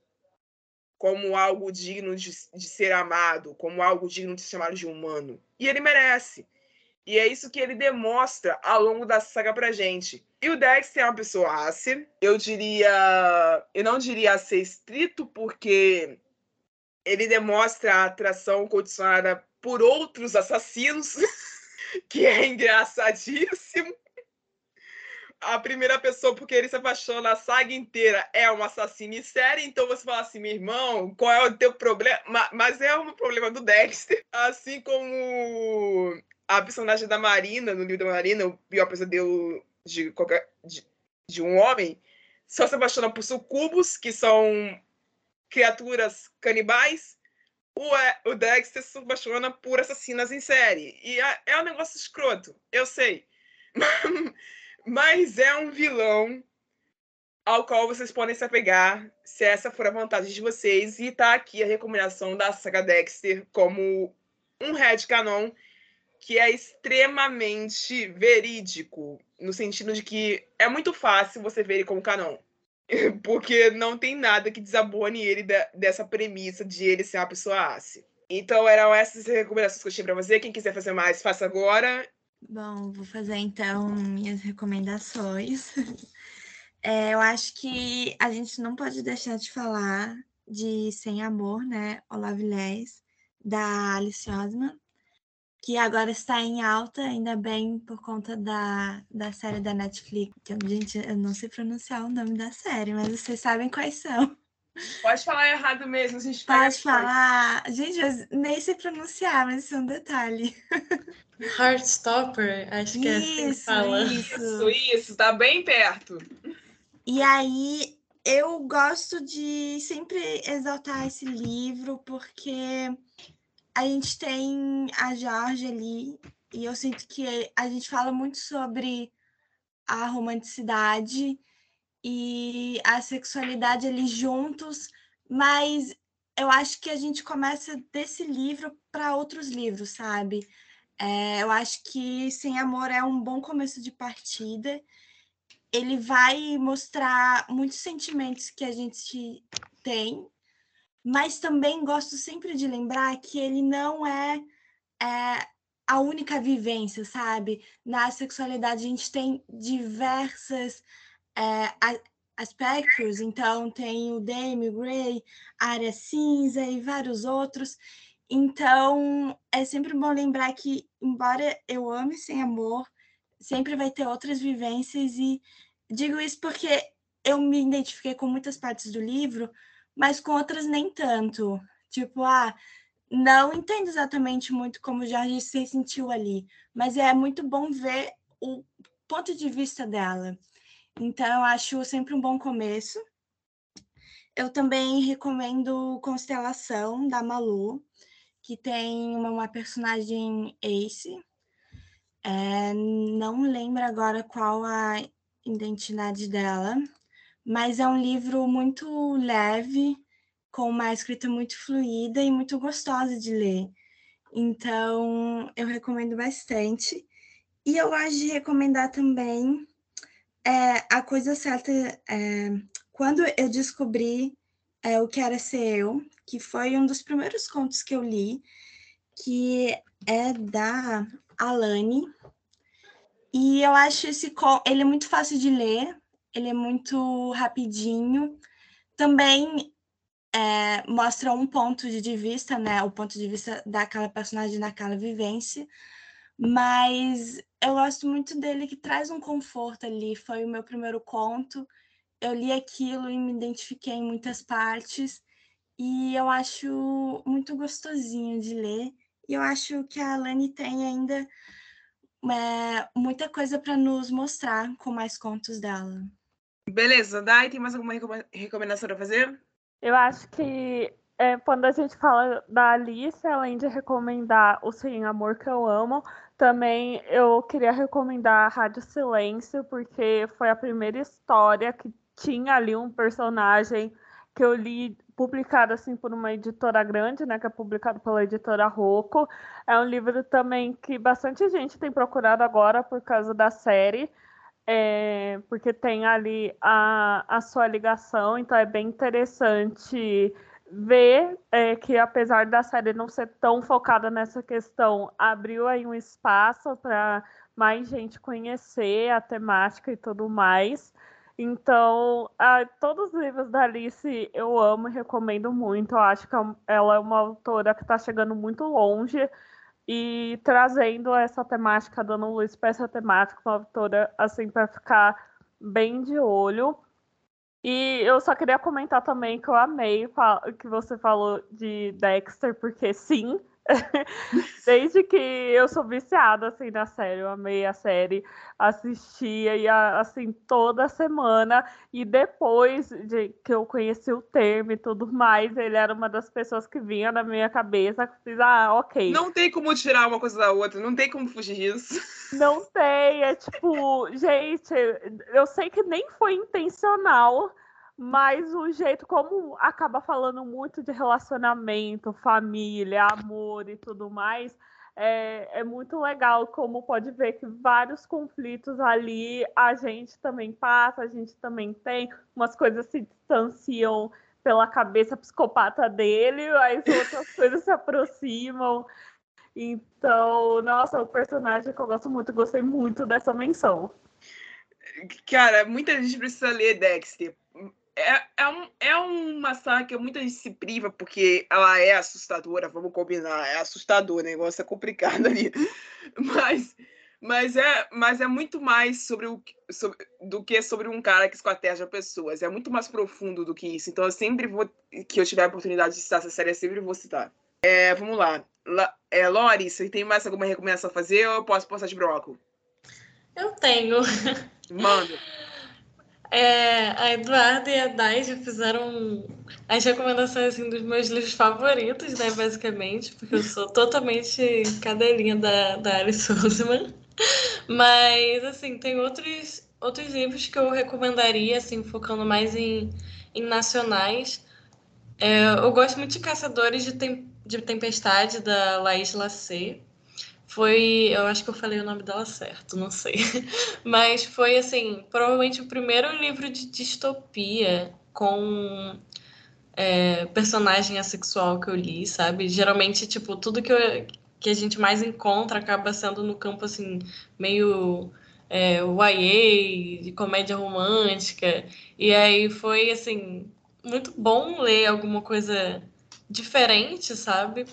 como algo digno de, de, ser amado, como algo digno de ser chamado de humano. E ele merece. E é isso que ele demonstra ao longo da saga pra gente. E o Dexter é uma pessoa ácida. Eu diria. Eu não diria ser estrito, porque ele demonstra a atração condicionada por outros assassinos. *laughs* que é engraçadíssimo. a primeira pessoa porque ele se apaixona a saga inteira é um assassino em série, então você fala assim, meu irmão, qual é o teu problema? Mas é um problema do Dexter, *laughs* assim como a personagem da Marina, no livro da Marina, o pior pesadelo de, qualquer, de, de um homem, só se apaixona por sucubos, que são criaturas canibais, o, o Dexter se apaixona por assassinas em série. E é, é um negócio escroto, eu sei. *laughs* Mas é um vilão ao qual vocês podem se apegar, se essa for a vontade de vocês. E tá aqui a recomendação da saga Dexter como um headcanon que é extremamente verídico, no sentido de que é muito fácil você ver ele como canon. *laughs* Porque não tem nada que desabone ele dessa premissa de ele ser uma pessoa ace. Então eram essas recomendações que eu tinha para você. Quem quiser fazer mais, faça agora.
Bom, vou fazer então minhas recomendações. *laughs* É, eu acho que a gente não pode deixar de falar de Sem Amor, né? Olá, Vilés, da Alice Osman que agora está em alta, ainda bem por conta da, da série da Netflix. Que, gente, eu não sei pronunciar o nome da série, mas vocês sabem quais são.
Pode falar errado mesmo, a gente
Pode falar. Gente, eu nem sei pronunciar, mas isso é um detalhe.
Heartstopper, acho que é assim que fala.
Isso, isso, isso, tá bem perto.
E aí, eu gosto de sempre exaltar esse livro, porque a gente tem a Jorge ali, e eu sinto que a gente fala muito sobre a romanticidade e a sexualidade ali juntos, mas eu acho que a gente começa desse livro para outros livros, sabe? É, eu acho que Sem Amor é um bom começo de partida. Ele vai mostrar muitos sentimentos que a gente tem mas também gosto sempre de lembrar que ele não é, é a única vivência, sabe? Na sexualidade a gente tem diversas é, aspectos, então tem o Demi, o Grey, a área cinza e vários outros. Então é sempre bom lembrar que, embora eu ame sem amor, sempre vai ter outras vivências, e digo isso porque eu me identifiquei com muitas partes do livro, mas com outras nem tanto. Tipo, ah, não entendo exatamente muito como o Jorge se sentiu ali, mas é muito bom ver o ponto de vista dela. Então, eu acho sempre um bom começo. Eu também recomendo Constelação, da Malu, que tem uma, uma personagem Ace. É, não lembro agora qual a identidade dela, mas é um livro muito leve, com uma escrita muito fluida e muito gostosa de ler. Então, eu recomendo bastante. E eu gosto de recomendar também é, A Coisa Certa, é, quando eu descobri é, o que era ser eu, que foi um dos primeiros contos que eu li, que é da Alane. E eu acho esse ele é muito fácil de ler, ele é muito rapidinho. Também é, mostra um ponto de vista, né? O ponto de vista daquela personagem naquela vivência. Mas eu gosto muito dele, que traz um conforto ali. Foi o meu primeiro conto. Eu li aquilo e me identifiquei em muitas partes. E eu acho muito gostosinho de ler. E eu acho que a Alane tem ainda é, muita coisa para nos mostrar com mais contos dela.
Beleza, Dai, tem mais alguma recomendação para fazer?
Eu acho que é, quando a gente fala da Alice, além de recomendar o Sem Amor que eu amo, também eu queria recomendar a Rádio Silêncio, porque foi a primeira história que tinha ali um personagem que eu li publicado assim por uma editora grande, né, que é publicado pela editora Rocco. É um livro também que bastante gente tem procurado agora por causa da série é, porque tem ali a, a sua ligação, então é bem interessante ver é, que apesar da série não ser tão focada nessa questão, abriu aí um espaço para mais gente conhecer a temática e tudo mais. Então, a, todos os livros da Alice eu amo e recomendo muito. Eu acho que é ela é uma autora que está chegando muito longe e trazendo essa temática, dando luz para essa temática, uma autora assim para ficar bem de olho. E eu só queria comentar também que eu amei que você falou de Dexter, porque sim, *laughs* Desde que eu sou viciada assim na série, eu amei a série, assistia e assim toda semana e depois de que eu conheci o termo e tudo mais, ele era uma das pessoas que vinha na minha cabeça, que fiz, ah, OK.
Não tem como tirar uma coisa da outra, não tem como fugir disso.
Não tem, é tipo, gente, eu sei que nem foi intencional, mas o jeito como acaba falando muito de relacionamento, família, amor e tudo mais, é, é, muito legal como pode ver que vários conflitos ali a gente também passa, a gente também tem, umas coisas se distanciam pela cabeça psicopata dele, as outras *laughs* coisas se aproximam. Então, nossa, o personagem que eu gosto muito, gostei muito dessa menção.
Cara, muita gente precisa ler Dexter é, é, um, é uma saga que muita gente se priva porque ela é assustadora, vamos combinar, é assustador, o negócio é complicado ali. *laughs* Mas, mas, é, mas é muito mais sobre o, sobre, do que sobre um cara que esquarteja pessoas. É muito mais profundo do que isso. Então, eu sempre vou, que eu tiver a oportunidade de citar essa série, eu sempre vou citar. É, vamos lá. La, é, Lori, você tem mais alguma recomendação a fazer ou eu posso passar de bloco?
Eu tenho.
Manda. *laughs*
É, a Eduarda e a Dai já fizeram as recomendações assim, dos meus livros favoritos, né, basicamente, porque eu sou totalmente cadelinha da, da Alice Oseman. Mas, assim, tem outros, outros livros que eu recomendaria, assim, focando mais em, em nacionais. É, eu gosto muito de Caçadores de, Tem de Tempestade, da Laís Lacê foi, eu acho que eu falei o nome dela certo, não sei. *laughs* Mas foi assim, provavelmente o primeiro livro de distopia com é, personagem assexual que eu li, sabe? Geralmente, tipo, tudo que, eu, que a gente mais encontra acaba sendo no campo assim, meio é, YA, de comédia romântica. E aí foi assim, muito bom ler alguma coisa diferente, sabe?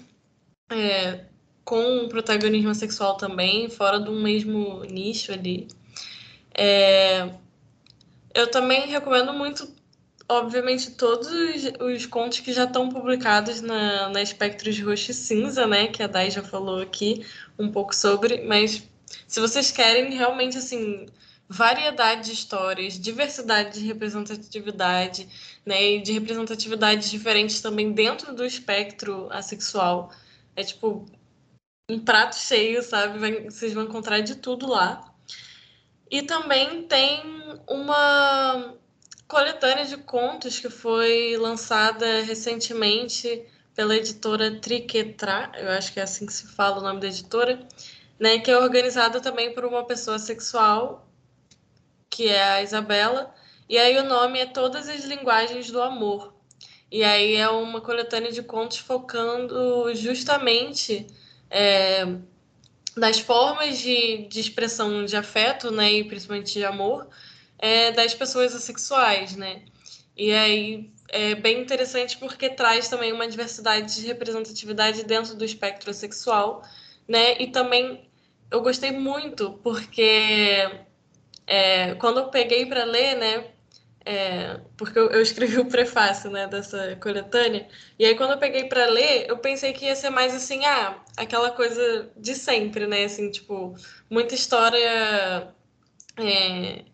É, com protagonismo sexual também, fora do mesmo nicho ali. É... Eu também recomendo muito, obviamente, todos os, contos que já estão publicados na, na Espectros Roxo e Cinza, né? Que a Dai já falou aqui um pouco sobre, mas se vocês querem realmente, assim, variedade de histórias, diversidade de representatividade, né? E de representatividades diferentes também dentro do espectro assexual. É tipo um prato cheio, sabe? Vai, vocês vão encontrar de tudo lá. E também tem uma coletânea de contos que foi lançada recentemente pela editora Triquetra, eu acho que é assim que se fala o nome da editora, né, que é organizada também por uma pessoa sexual, que é a Isabela, e aí o nome é Todas as Linguagens do Amor. E aí é uma coletânea de contos focando justamente é, das formas de, de expressão de afeto, né, e principalmente de amor, é, das pessoas assexuais, né? E aí é bem interessante porque traz também uma diversidade de representatividade dentro do espectro sexual, né? E também eu gostei muito porque é, quando eu peguei para ler, né, é, porque eu, eu, escrevi o prefácio né, dessa coletânea, e aí quando eu peguei para ler, eu pensei que ia ser mais assim, ah, aquela coisa de sempre, né? Assim, tipo, muita história é,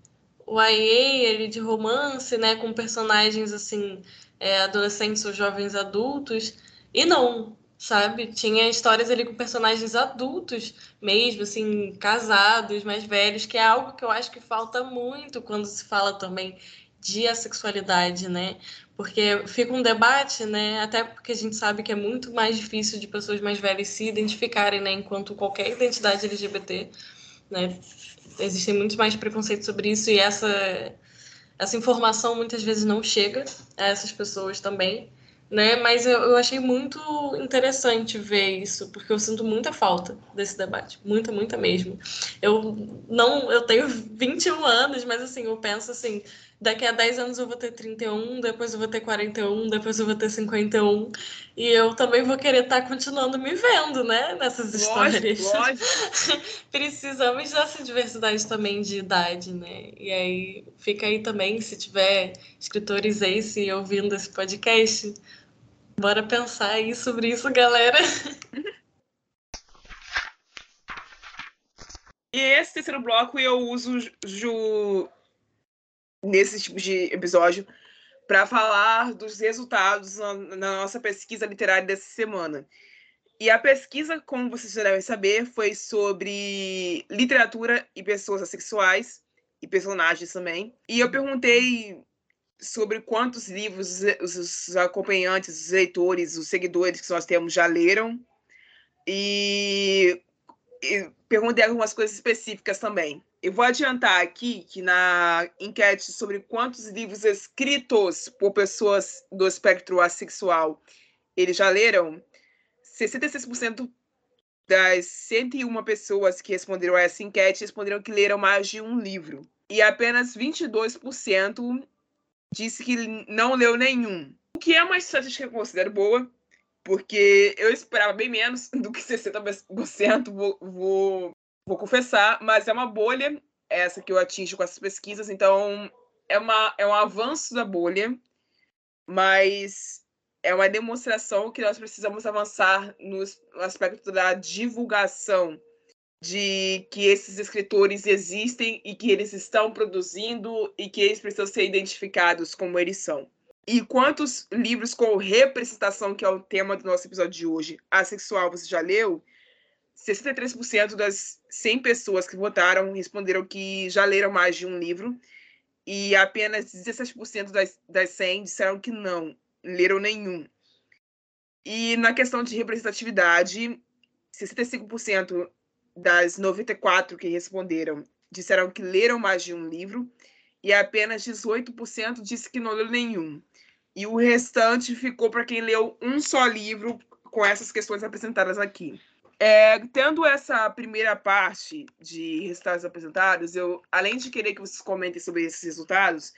YA de romance, né? Com personagens assim, é, adolescentes ou jovens adultos. E não, sabe? Tinha histórias ali com personagens adultos mesmo, assim, casados, mais velhos, que é algo que eu acho que falta muito quando se fala também de assexualidade, né? Porque fica um debate, né? Até porque a gente sabe que é muito mais difícil de pessoas mais velhas se identificarem, né? Enquanto qualquer identidade LGBT, né? Existem muito mais preconceitos sobre isso e essa essa informação muitas vezes não chega a essas pessoas também, né? Mas eu, eu achei muito interessante ver isso, porque eu sinto muita falta desse debate, muita, muita mesmo. Eu não, eu tenho 21 anos, mas assim, eu penso assim, daqui a 10 anos eu vou ter 31, depois eu vou ter 41, depois eu vou ter 51. E eu também vou querer estar tá continuando me vendo, né? Nessas histórias.
Lógico, lógico. *laughs*
Precisamos dessa diversidade também de idade, né? E aí, fica aí também, se tiver escritores Ace ouvindo esse podcast, bora pensar aí sobre isso, galera. *laughs*
E esse terceiro bloco eu uso ju... nesse tipo de episódio para falar dos resultados na, na, nossa pesquisa literária dessa semana. E a pesquisa, como vocês já devem saber, foi sobre literatura e pessoas assexuais e personagens também. E eu perguntei sobre quantos livros os, os acompanhantes, os leitores, os seguidores que nós temos já leram. E perguntei algumas coisas específicas também. Eu vou adiantar aqui que na enquete sobre quantos livros escritos por pessoas do espectro assexual eles já leram, 66% das 101 pessoas que responderam a essa enquete responderam que leram mais de um livro. E apenas 22% disse que não leu nenhum. O que é uma estatística que eu considero boa, porque eu esperava bem menos do que 60%, vou, vou, vou confessar, mas é uma bolha essa que eu atingo com essas pesquisas, então é, uma, é um avanço da bolha, mas é uma demonstração que nós precisamos avançar no, aspecto da divulgação de que esses escritores existem e que eles estão produzindo e que eles precisam ser identificados como eles são. E quantos livros com representação, que é o tema do nosso episódio de hoje, assexual, você já leu? 63% das 100 pessoas que votaram responderam que já leram mais de um livro. E apenas 17% das, das 100 disseram que não, leram nenhum. E na questão de representatividade, 65% das 94 que responderam disseram que leram mais de um livro e apenas 18% disse que não leu nenhum e o restante ficou para quem leu um só livro com essas questões apresentadas aqui. É, tendo essa primeira parte de resultados apresentados, eu, além de querer que vocês comentem sobre esses resultados,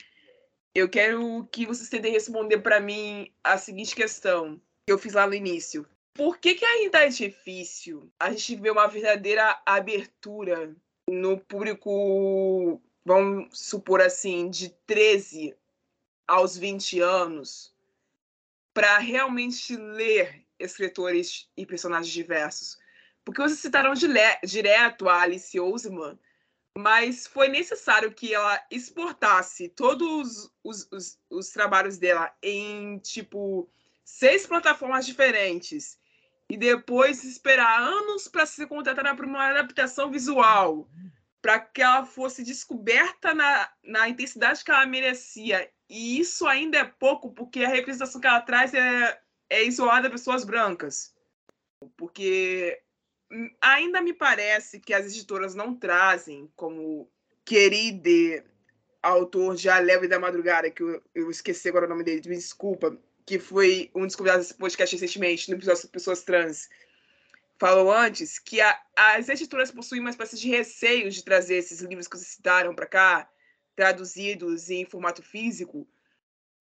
eu quero que vocês tentem responder para mim a seguinte questão que eu fiz lá no início. Por que, que ainda é difícil a gente ver uma verdadeira abertura no público, vamos supor assim, de 13 aos 20 anos para realmente ler escritores e personagens diversos. Porque vocês citaram direto a Alice Oseman, mas foi necessário que ela exportasse todos os, os, os trabalhos dela em, tipo, seis plataformas diferentes e depois esperar anos para ser contratada para uma adaptação visual, para que ela fosse descoberta na, na intensidade que ela merecia e isso ainda é pouco, porque a representação que ela traz é, é isolada de pessoas brancas. Porque ainda me parece que as editoras não trazem como querido autor de A Leve da Madrugada, que eu, eu esqueci agora o nome dele, me desculpa, que foi um dos convidados desse podcast recentemente, no episódio sobre pessoas trans, falou antes que a, as editoras possuem uma espécie de receio de trazer esses livros que vocês citaram para cá, traduzidos em formato físico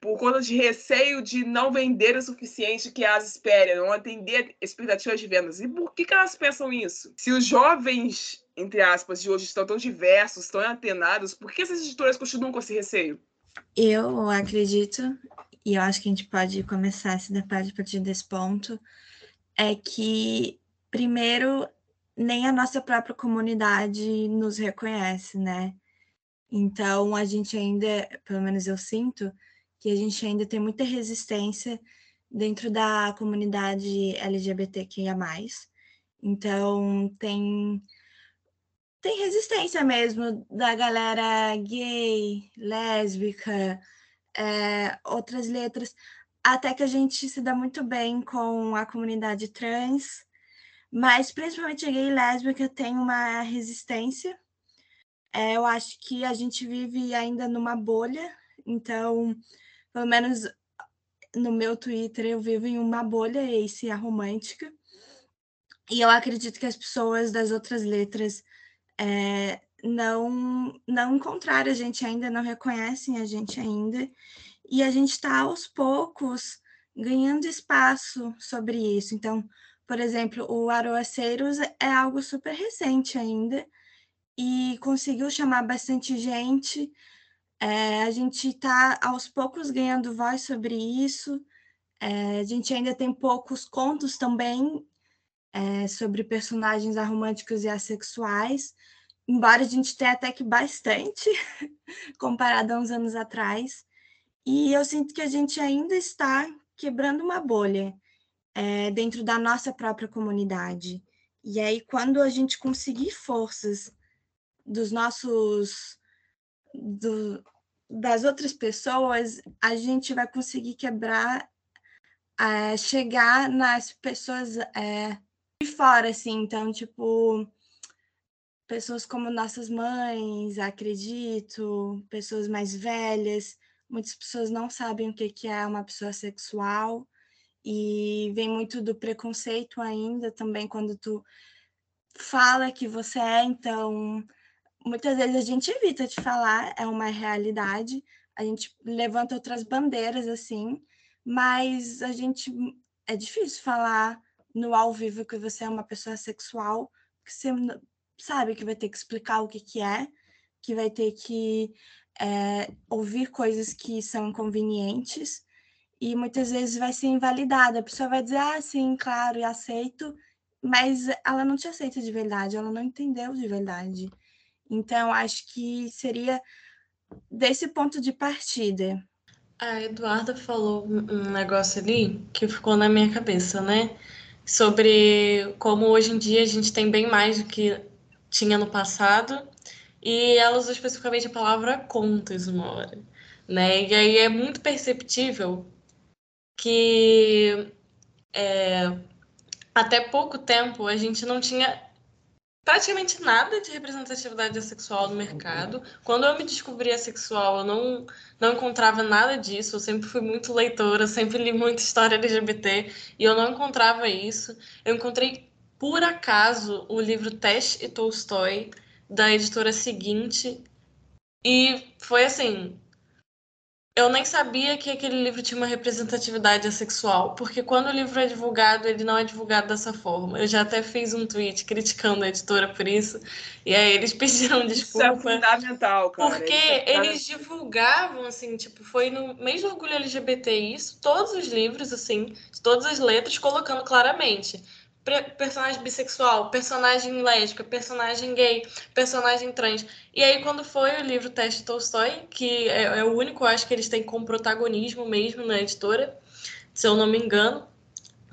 por conta de receio de não vender o suficiente que elas esperam, não atender expectativas de vendas. E por que, que elas pensam isso? Se os jovens, entre aspas, de hoje estão tão diversos, tão atenados, por que essas editoras continuam com esse receio?
Eu acredito, e eu acho que a gente pode começar esse debate a partir desse ponto, é que, primeiro, nem a nossa própria comunidade nos reconhece, né? Então, a gente ainda, pelo menos eu sinto, que a gente ainda tem muita resistência dentro da comunidade LGBTQIA. Então, tem, tem resistência mesmo da galera gay, lésbica, é, outras letras, até que a gente se dá muito bem com a comunidade trans, mas principalmente gay e lésbica tem uma resistência é, eu acho que a gente vive ainda numa bolha, então, pelo menos no meu Twitter, eu vivo em uma bolha, esse a romântica. E eu acredito que as pessoas das outras letras é, não, não encontraram a gente ainda, não reconhecem a gente ainda. E a gente está aos poucos ganhando espaço sobre isso. Então, por exemplo, o Aroaceiros é algo super recente ainda e conseguiu chamar bastante gente. É, a gente está aos poucos ganhando voz sobre isso. É, a gente ainda tem poucos contos também é, sobre personagens aromânticos e assexuais, embora a gente tenha até que bastante *laughs* comparado a uns anos atrás. E eu sinto que a gente ainda está quebrando uma bolha é, dentro da nossa própria comunidade. E aí, quando a gente conseguir forças dos nossos. Do, das outras pessoas, a gente vai conseguir quebrar, é, chegar nas pessoas é, de fora, assim. Então, tipo, pessoas como nossas mães, acredito, pessoas mais velhas. Muitas pessoas não sabem o que é uma pessoa sexual e vem muito do preconceito ainda também quando tu fala que você é, então muitas vezes a gente evita de falar, é uma realidade, a gente levanta outras bandeiras assim, mas a gente é difícil falar no ao vivo que você é uma pessoa sexual, que você sabe que vai ter que explicar o que que é, que vai ter que é, ouvir coisas que são inconvenientes e muitas vezes vai ser invalidada. A pessoa vai dizer, ah, sim, claro, e aceito, mas ela não te aceita de verdade, ela não entendeu de verdade. Então, acho que seria desse ponto de partida.
A Eduarda falou um negócio ali que ficou na minha cabeça, né? Sobre como hoje em dia a gente tem bem mais do que tinha no passado, e ela usou especificamente a palavra contas uma hora, né? E aí é muito perceptível que é, até pouco tempo a gente não tinha praticamente nada de representatividade sexual no mercado. Quando eu me descobri assexual, eu não, não encontrava nada disso. Eu sempre fui muito leitora, sempre li muita história LGBT e eu não encontrava isso. Eu encontrei, por acaso, o livro Teste e Tolstói, da editora seguinte, e foi assim: eu nem sabia que aquele livro tinha uma representatividade sexual, porque quando o livro é divulgado, ele não é divulgado dessa forma. Eu já até fiz um tweet criticando a editora por isso, e aí eles *laughs* pediram desculpa.
Isso é fundamental, cara.
Porque
é
eles divulgavam, assim, tipo, foi no mês do orgulho LGBT isso, todos os livros, assim, todas as letras, colocando claramente personagem bissexual, personagem lésbica, personagem gay, personagem trans. E aí, quando foi o livro Teste Tolstói, que é, é, o único, acho que eles têm como protagonismo mesmo na editora, se eu não me engano,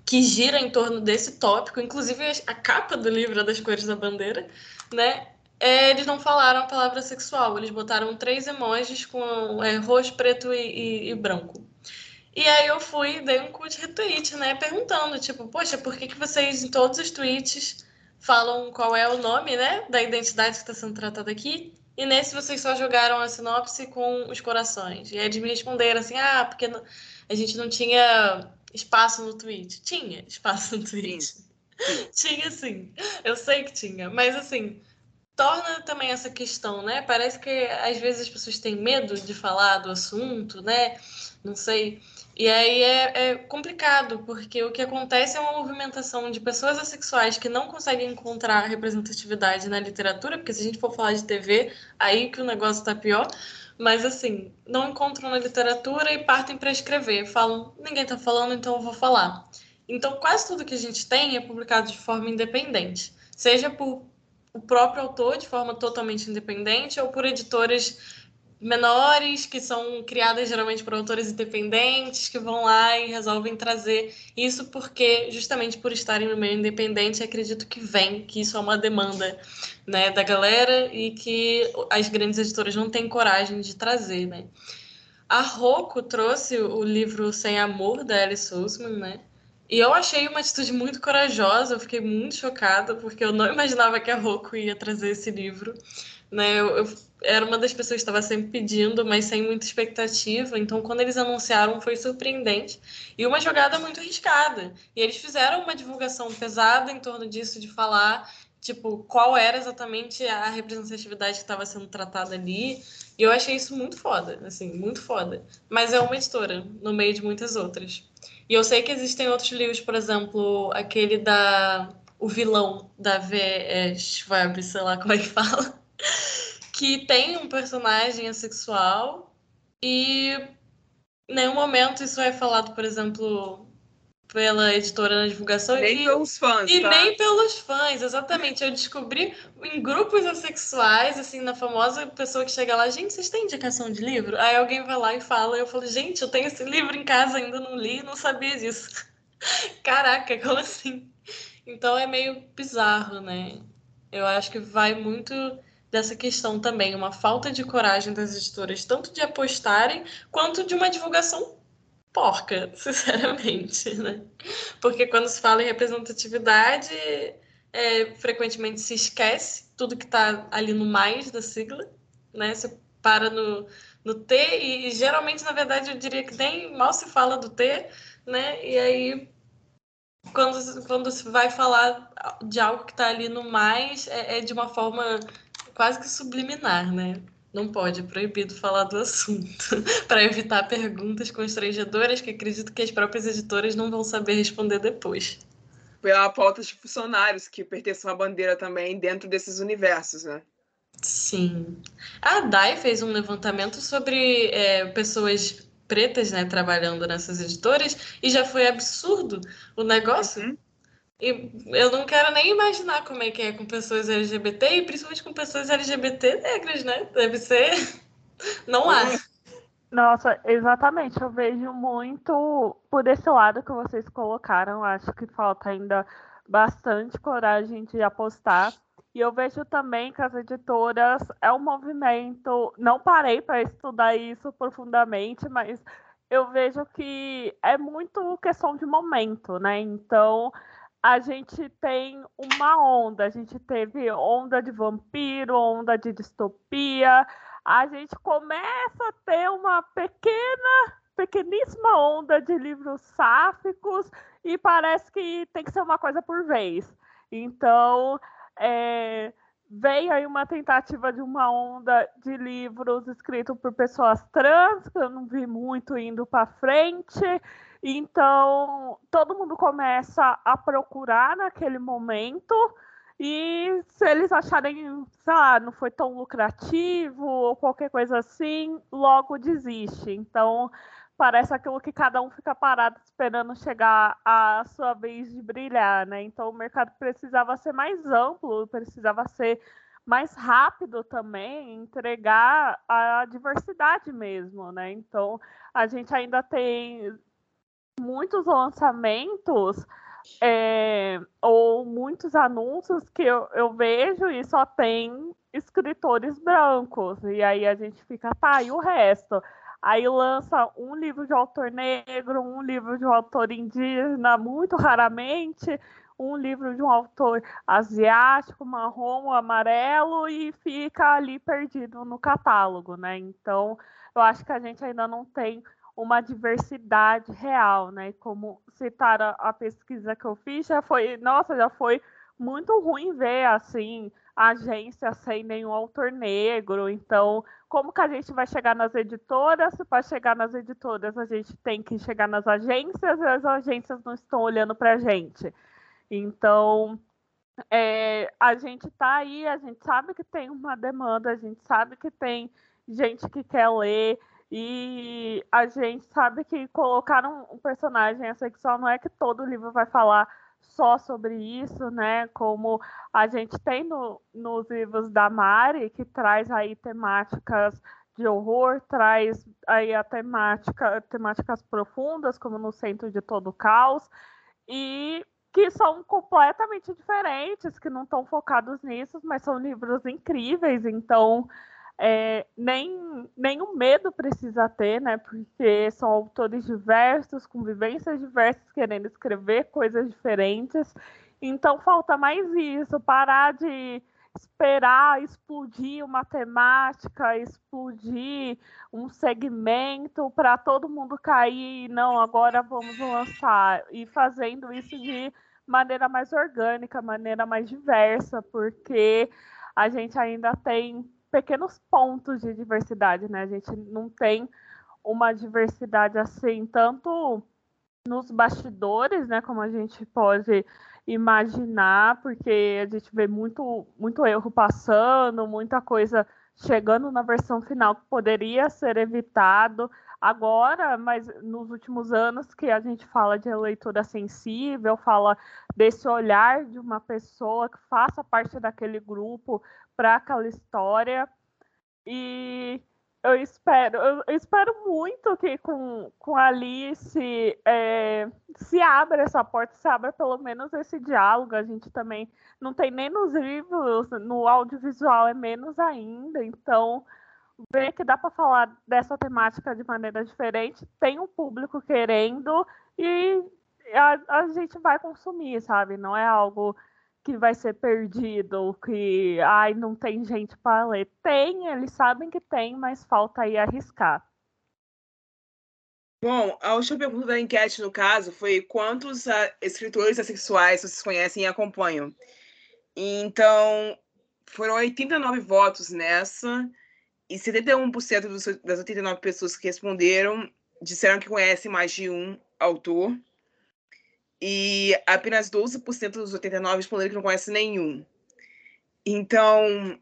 que gira em torno desse tópico, inclusive a capa do livro é das cores da bandeira, né? É, eles não falaram a palavra sexual, eles botaram três emojis com é, roxo, preto e, e, e branco. E aí eu fui, dei um cut retweet, né? Perguntando, tipo, poxa, por que, que vocês em todos os tweets falam qual é o nome, né? Da identidade que está sendo tratada aqui. E nesse vocês só jogaram a sinopse com os corações. E aí eles me responderam assim, ah, porque a gente não tinha espaço no tweet. Tinha espaço no tweet. Sim. *laughs* tinha sim. Eu sei que tinha. Mas assim, torna também essa questão, né? Parece que às vezes as pessoas têm medo de falar do assunto, né? Não sei. E aí é, é, complicado, porque o que acontece é uma movimentação de pessoas assexuais que não conseguem encontrar representatividade na literatura, porque se a gente for falar de TV, aí que o negócio está pior. Mas assim, não encontram na literatura e partem para escrever. Falam, ninguém está falando, então eu vou falar. Então, quase tudo que a gente tem é publicado de forma independente, seja por o próprio autor de forma totalmente independente ou por editoras menores, que são criadas geralmente por autores independentes, que vão lá e resolvem trazer isso porque, justamente por estarem no meio independente, acredito que vem, que isso é uma demanda né, da galera e que as grandes editoras não têm coragem de trazer, né? A Rocco trouxe o livro Sem Amor, da Alice Ousman, né? E eu achei uma atitude muito corajosa, eu fiquei muito chocada, porque eu não imaginava que a Rocco ia trazer esse livro. Né? Eu, eu era uma das pessoas que estava sempre pedindo, mas sem muita expectativa. Então, quando eles anunciaram, foi surpreendente e uma jogada muito arriscada. E eles fizeram uma divulgação pesada em torno disso, de falar tipo, qual era exatamente a representatividade que estava sendo tratada ali. E eu achei isso muito foda, assim, muito foda. Mas é uma editora, no meio de muitas outras. E eu sei que existem outros livros, por exemplo, aquele da. O vilão da V. É, sei lá como é que fala. Que tem um personagem assexual e em nenhum momento isso é falado, por exemplo, pela editora na divulgação.
Nem
e,
pelos fãs.
E
tá?
nem pelos fãs, exatamente. Eu descobri em grupos assexuais, assim, na famosa pessoa que chega lá, gente, vocês têm indicação de livro? Aí alguém vai lá e fala, e eu falo, gente, eu tenho esse livro em casa, ainda não li, não sabia disso. *laughs* Caraca, como assim? Então é meio bizarro, né? Eu acho que vai muito dessa questão também, uma falta de coragem das editoras, tanto de apostarem, quanto de uma divulgação porca, *laughs* sinceramente, né? Porque quando se fala em representatividade, é, frequentemente se esquece tudo que está ali no mais da sigla, né? Você para no, no T e, geralmente, na verdade, eu diria que nem mal se fala do T, né? E aí, quando, quando se vai falar de algo que está ali no mais, é, é de uma forma quase que subliminar, né? Não pode, é proibido falar do assunto, *laughs* para evitar perguntas constrangedoras que acredito que as próprias editoras não vão saber responder depois.
Pela pauta de funcionários que pertencem à bandeira também dentro desses universos, né?
Sim. A DAI fez um levantamento sobre é, pessoas pretas né, trabalhando nessas editoras e já foi absurdo o negócio.
Uhum.
E eu não quero nem imaginar como é que é com pessoas LGBT e principalmente com pessoas LGBT negras, né? Deve ser. *laughs* Não há.
Nossa, exatamente. Eu vejo muito por esse lado que vocês colocaram. Acho que falta ainda bastante coragem de apostar. E eu vejo também que as editoras é um movimento. Não parei para estudar isso profundamente, mas eu vejo que é muito questão de momento, né? Então a gente tem uma onda. A gente teve onda de vampiro, onda de distopia. A gente começa a ter uma pequena, pequeníssima onda de livros sáficos e parece que tem que ser uma coisa por vez. Então, é, veio aí uma tentativa de uma onda de livros escritos por pessoas trans, que eu não vi muito indo para frente. Então, todo mundo começa a procurar naquele momento. E se eles acharem, sei lá, não foi tão lucrativo ou qualquer coisa assim, logo desiste. Então, parece aquilo que cada um fica parado esperando chegar a sua vez de brilhar, né? Então, o mercado precisava ser mais amplo, precisava ser mais rápido também, entregar a diversidade mesmo, né? Então, a gente ainda tem muitos lançamentos é, ou muitos anúncios que eu, eu vejo e só tem escritores brancos. E aí a gente fica, tá, e o resto? Aí lança um livro de autor negro, um livro de um autor indígena, muito raramente, um livro de um autor asiático, marrom, amarelo, e fica ali perdido no catálogo, né? Então, eu acho que a gente ainda não tem uma diversidade real, né? Como citar a, pesquisa que eu fiz, já foi, nossa, já foi muito ruim ver assim agência sem nenhum autor negro. Então, como que a gente vai chegar nas editoras? Para chegar nas editoras, a gente tem que chegar nas agências e as agências não estão olhando para a gente. Então, é, a gente está aí, a gente sabe que tem uma demanda, a gente sabe que tem gente que quer ler, e a gente sabe que colocar um, personagem assexual não é que todo livro vai falar só sobre isso, né? Como a gente tem no, nos livros da Mari, que traz aí temáticas de horror, traz aí a temática, temáticas profundas, como no centro de todo o caos, e que são completamente diferentes, que não estão focados nisso, mas são livros incríveis, então é, nem, o medo precisa ter, né? Porque são autores diversos, com vivências diversas, querendo escrever coisas diferentes. Então falta mais isso, parar de esperar explodir uma temática, explodir um segmento para todo mundo cair, não, agora vamos lançar. E fazendo isso de maneira mais orgânica, maneira mais diversa, porque a gente ainda tem pequenos pontos de diversidade, né? A gente não tem uma diversidade assim, tanto nos bastidores, né, como a gente pode imaginar, porque a gente vê muito, muito erro passando, muita coisa chegando na versão final que poderia ser evitado agora, mas nos últimos anos que a gente fala de leitura sensível, fala desse olhar de uma pessoa que faça parte daquele grupo para aquela história. E eu espero, eu, espero muito que com, com a Alice é, se abra essa porta, se abra pelo menos esse diálogo. A gente também não tem nem nos livros, no audiovisual é menos ainda. Então, ver que dá para falar dessa temática de maneira diferente, tem um público querendo e a, a gente vai consumir, sabe? Não é algo que vai ser perdido, que ai, não tem gente para ler. Tem, eles sabem que tem, mas falta aí arriscar.
Bom, a última pergunta da enquete, no caso, foi quantos uh, escritores assexuais vocês conhecem e acompanham? Então, foram 89 votos nessa, e 71% dos, das 89 pessoas que responderam disseram que conhecem mais de um autor e apenas 12% dos 89 responderam que não conhece nenhum. Então,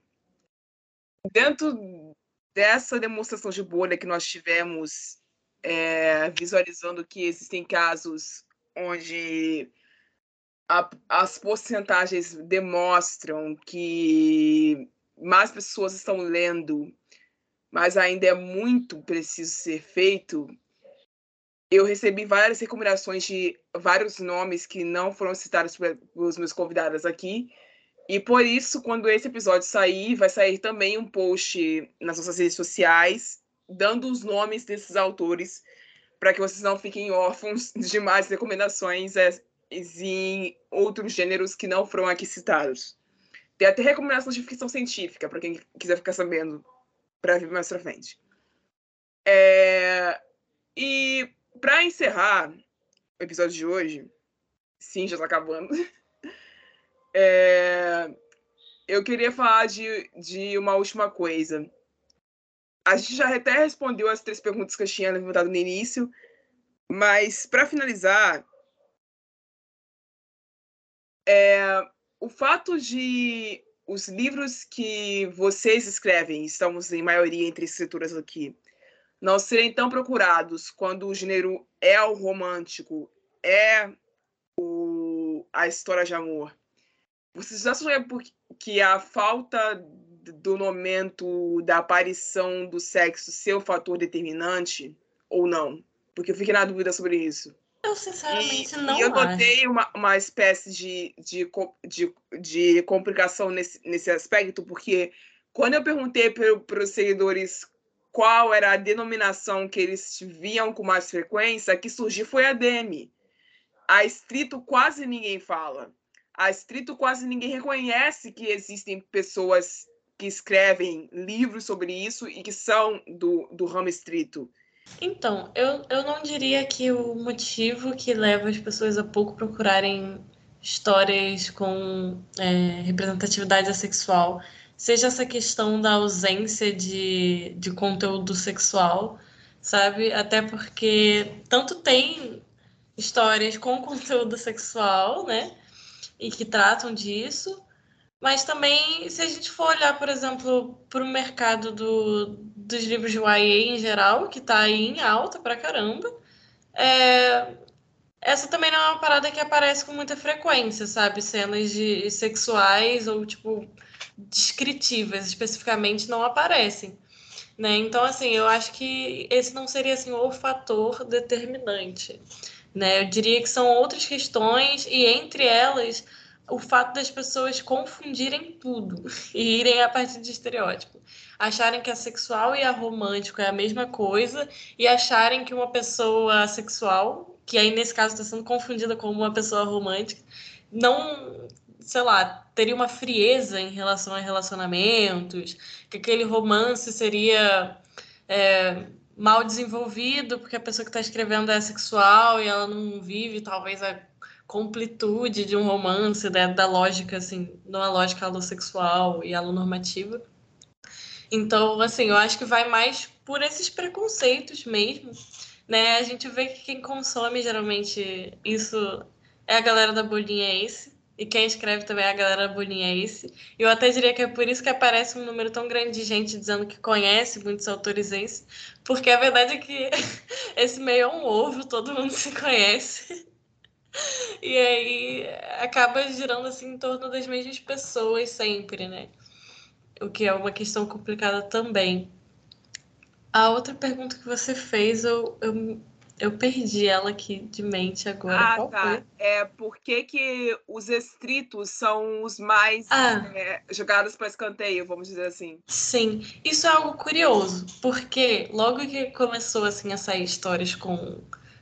dentro dessa demonstração de bolha que nós tivemos, é, visualizando que existem casos onde a, as porcentagens demonstram que mais pessoas estão lendo, mas ainda é muito preciso ser feito, eu recebi várias recomendações de vários nomes que não foram citados pelos meus convidados aqui. E por isso, quando esse episódio sair, vai sair também um post nas nossas redes sociais, dando os nomes desses autores, para que vocês não fiquem órfãos *laughs* de mais recomendações é, em outros gêneros que não foram aqui citados. Tem até recomendações de ficção científica, para quem quiser ficar sabendo, para vir mais para frente. É... E para encerrar o episódio de hoje, sim, já está acabando. *laughs* É, eu queria falar de, de uma última coisa. A gente já até respondeu as três perguntas que eu tinha levantado no início, mas para finalizar, é, o fato de os livros que vocês escrevem, estamos em maioria entre escrituras aqui, não serem tão procurados quando o gênero é o romântico, é o, a história de amor. Vocês acham que a falta do momento da aparição do sexo ser o fator determinante ou não? Porque eu fiquei na dúvida sobre isso.
Eu sinceramente e, não
e eu notei uma, uma espécie de, de, de, de complicação nesse, nesse aspecto, porque quando eu perguntei para os seguidores qual era a denominação que eles viam com mais frequência, que surgiu foi a DEMI. A estrito quase ninguém fala. A estrito quase ninguém reconhece que existem pessoas que escrevem livros sobre isso e que são do, do ramo estrito.
Então, eu, eu não diria que o motivo que leva as pessoas a pouco procurarem histórias com é, representatividade sexual seja essa questão da ausência de, de conteúdo sexual, sabe? Até porque tanto tem histórias com *laughs* conteúdo sexual, né? E que tratam disso, mas também, se a gente for olhar, por exemplo, para o mercado do, dos livros de YA em geral, que está aí em alta pra caramba, é, essa também não é uma parada que aparece com muita frequência, sabe? Cenas de sexuais ou, tipo, descritivas especificamente não aparecem. Né? Então, assim, eu acho que esse não seria assim, o fator determinante. Né? Eu diria que são outras questões, e entre elas, o fato das pessoas confundirem tudo *laughs* e irem a partir de estereótipo. Acharem que a sexual e a romântico é a mesma coisa, e acharem que uma pessoa sexual, que aí nesse caso está sendo confundida com uma pessoa romântica, não sei lá, teria uma frieza em relação a relacionamentos, que aquele romance seria é, mal desenvolvido porque a pessoa que está escrevendo é sexual e ela não vive talvez a completude de um romance, né, da lógica, assim, numa lógica alossexual e alonormativa. Então, assim, eu acho que vai mais por esses preconceitos mesmo, né? A gente vê que quem consome geralmente isso é a galera da bolinha Ace, e quem escreve também é a galera da bolinha Ace. Eu até diria que é por isso que aparece um número tão grande de gente dizendo que conhece muitos autores Ace, porque a verdade é que *laughs* esse meio é um ovo, todo mundo se conhece. *laughs* E aí acaba girando assim em torno das mesmas pessoas sempre, né? O que é uma questão complicada também. A outra pergunta que você fez, eu, eu, eu perdi ela aqui de mente agora.
Ah,
Qual
tá.
foi?
É por que, que os estritos são os mais
Ah.
é, jogados para escanteio, vamos dizer assim?
Sim, isso é algo curioso, porque logo que começou assim a sair histórias com,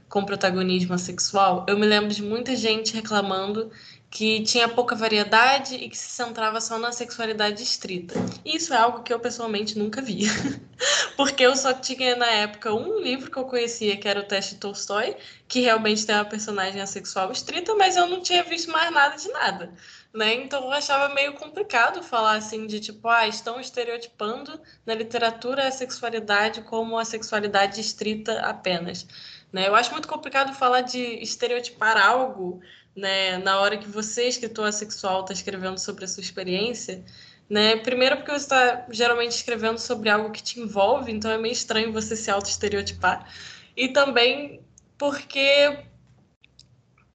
com protagonismo sexual, eu me lembro de muita gente reclamando que tinha pouca variedade e que se centrava só na sexualidade estrita. Isso é algo que eu pessoalmente nunca vi. *laughs* Porque eu só tinha na época um livro que eu conhecia, que era o Teste Tolstói, que realmente tem uma personagem assexual estrita, mas eu não tinha visto mais nada de nada. Né? Então eu achava meio complicado falar assim de tipo, ah, estão estereotipando na literatura a sexualidade como a sexualidade estrita apenas. Né? Eu acho muito complicado falar de estereotipar algo né, na hora que você, escritor assexual, está escrevendo sobre a sua experiência. Né? Primeiro porque você está geralmente escrevendo sobre algo que te envolve, então é meio estranho você se auto-estereotipar. E também porque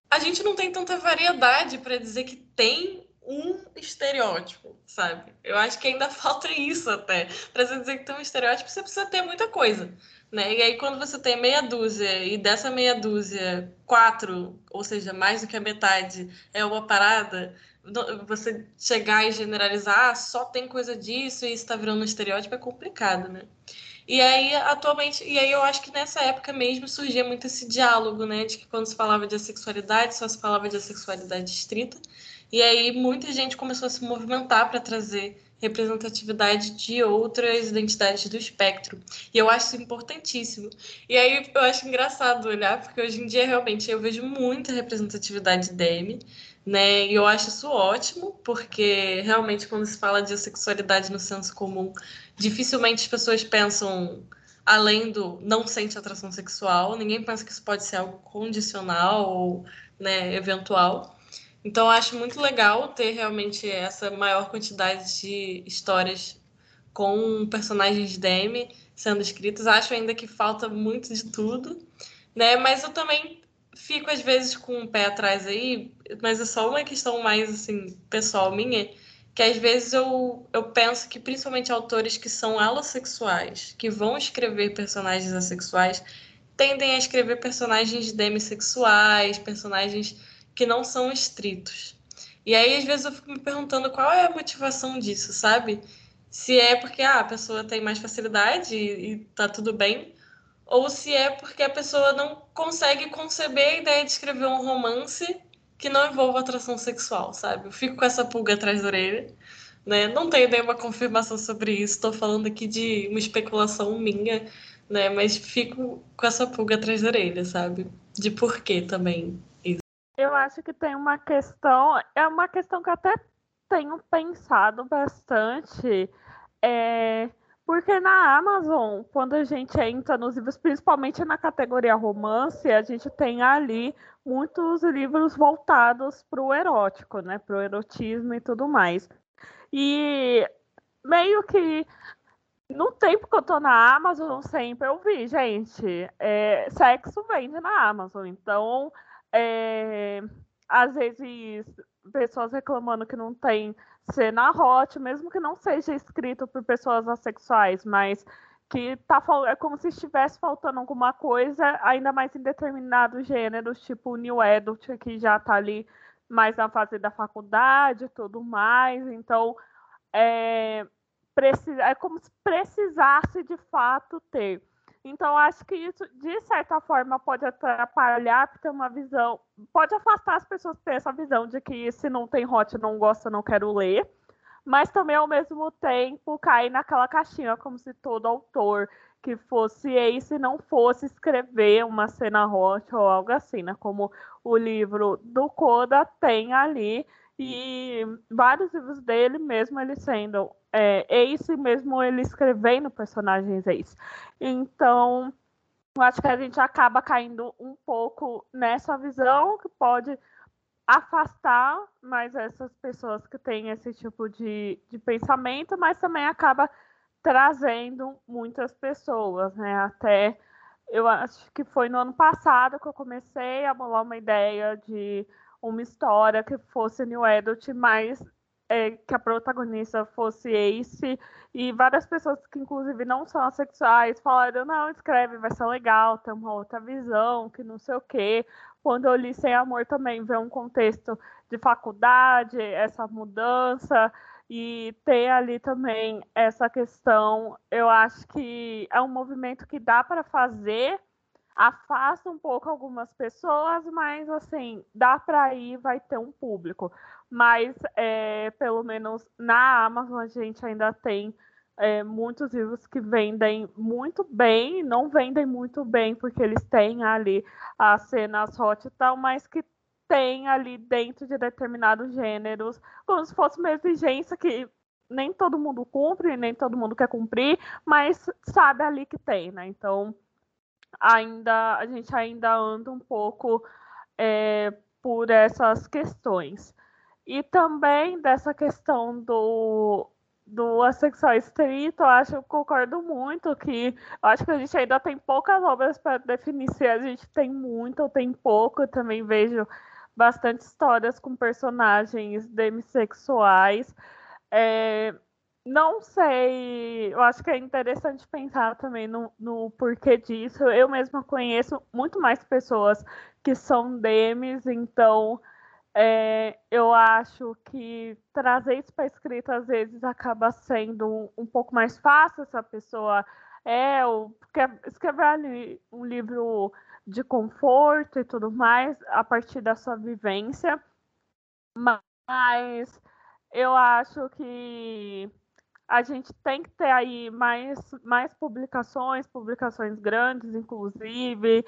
a gente não tem tanta variedade para dizer que tem um estereótipo, sabe? Eu acho que ainda *laughs* falta isso até. Para você dizer que tem um estereótipo, você precisa ter muita coisa. Né? E aí, quando você tem meia dúzia, e dessa meia dúzia, quatro, ou seja, mais do que a metade, é uma parada, você chegar e generalizar, ah, só tem coisa disso e está virando um estereótipo, é complicado, né? E aí, atualmente, e aí eu acho que nessa época mesmo surgia muito esse diálogo, né? De que quando se falava de assexualidade, só se falava de assexualidade estrita. E aí muita gente começou a se movimentar para trazer representatividade de outras identidades do espectro. E eu acho isso importantíssimo. E aí eu acho engraçado olhar, porque hoje em dia realmente eu vejo muita representatividade DM, né? E eu acho isso ótimo, porque realmente quando se fala de sexualidade no senso comum, dificilmente as pessoas pensam além do não sente atração sexual, ninguém pensa que isso pode ser algo condicional ou né, eventual. Então, acho muito legal ter realmente essa maior quantidade de histórias com personagens DM sendo escritas. Acho ainda que falta muito de tudo, né? Mas eu também fico às vezes com um pé atrás aí, mas é só uma questão mais assim pessoal minha, que às vezes eu, eu penso que principalmente autores que são alossexuais, que vão escrever personagens assexuais, tendem a escrever personagens demissexuais, personagens que não são estritos. E aí, às vezes, eu fico me perguntando qual é a motivação disso, sabe? Se é porque ah, a pessoa tem mais facilidade e, e tá tudo bem, ou se é porque a pessoa não consegue conceber a ideia de escrever um romance que não envolva atração sexual, sabe? Eu fico com essa pulga atrás da orelha, né? Não tenho nenhuma confirmação sobre isso, estou falando aqui de uma especulação minha, né? Mas fico com essa pulga atrás da orelha, sabe? De porquê também.
Eu acho que tem uma questão, é uma questão que até tenho pensado bastante, é, porque na Amazon, quando a gente entra nos livros, principalmente na categoria romance, a gente tem ali muitos livros voltados para o erótico, né, para o erotismo e tudo mais. E meio que no tempo que eu tô na Amazon, sempre eu vi, gente, é, sexo vende na Amazon, então é, às vezes pessoas reclamando que não tem cena hot, mesmo que não seja escrito por pessoas assexuais, mas que tá, é como se estivesse faltando alguma coisa, ainda mais em determinados gêneros, tipo New Adult, que já tá ali mais na fase da faculdade e tudo mais. Então, é, precisa, é como se precisasse de fato ter. Então, acho que isso, de certa forma, pode atrapalhar, porque tem uma visão. Pode afastar as pessoas têm essa visão de que se não tem hot, não gosta, não quero ler. mas também ao mesmo tempo cair naquela caixinha como se todo autor que fosse Ace não fosse escrever uma cena hot ou algo assim, né? Como o livro do Koda tem ali e vários livros dele, mesmo ele sendo é, Ace, mesmo ele escrevendo personagens Ace. Então, eu acho que a gente acaba caindo um pouco nessa visão que pode afastar mais essas pessoas que têm esse tipo de, de pensamento, mas também acaba trazendo muitas pessoas, né? Até eu acho que foi no ano passado que eu comecei a bolar uma ideia de uma história que fosse New Adult, mas é, que a protagonista fosse Ace, e várias pessoas que inclusive não são assexuais falaram, não, escreve, vai ser legal, tem uma outra visão, que não sei o quê. Quando eu li Sem Amor também veio um contexto de faculdade, essa mudança, e tem ali também essa questão, eu acho que é um movimento que dá para fazer, afasta um pouco algumas pessoas, mas assim, dá para ir, vai ter um público. Mas é, pelo menos na Amazon a gente ainda tem é, muitos livros que vendem muito bem, não vendem muito bem porque eles têm ali as cenas hot e tal, mas que tem ali dentro de determinados gêneros, como se fosse uma exigência que nem todo mundo cumpre, nem todo mundo quer cumprir, mas sabe ali que tem, né? Então, ainda a gente ainda anda um pouco é, por essas questões. E também dessa questão do, do assexual estrito, eu acho eu concordo muito que acho que a gente ainda tem poucas obras para definir se a gente tem muito ou tem pouco. Eu também vejo bastante histórias com personagens demissexuais. É, não sei, eu acho que é interessante pensar também no, no porquê disso. Eu mesma conheço muito mais pessoas que são demis, então é, eu acho que trazer isso para escrita às vezes acaba sendo um, um pouco mais fácil se a pessoa é, ou quer escrever ali um livro de conforto e tudo mais a partir da sua vivência. Mas eu acho que a gente tem que ter aí mais, mais publicações, publicações grandes, inclusive,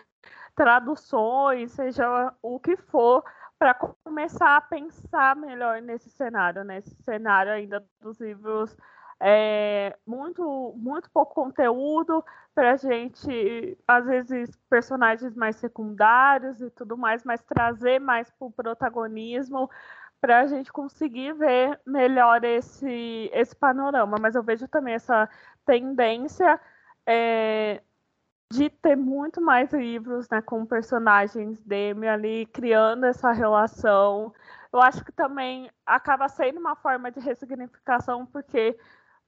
traduções, seja o que for, para começar a pensar melhor nesse cenário, nesse cenário ainda dos livros é, muito, muito pouco conteúdo para gente, às vezes, personagens mais secundários e tudo mais, mas trazer mais para o protagonismo para a gente conseguir ver melhor esse, esse panorama. Mas eu vejo também essa tendência é, de ter muito mais livros né, com personagens Demi ali, criando essa relação. Eu acho que também acaba sendo uma forma de ressignificação, porque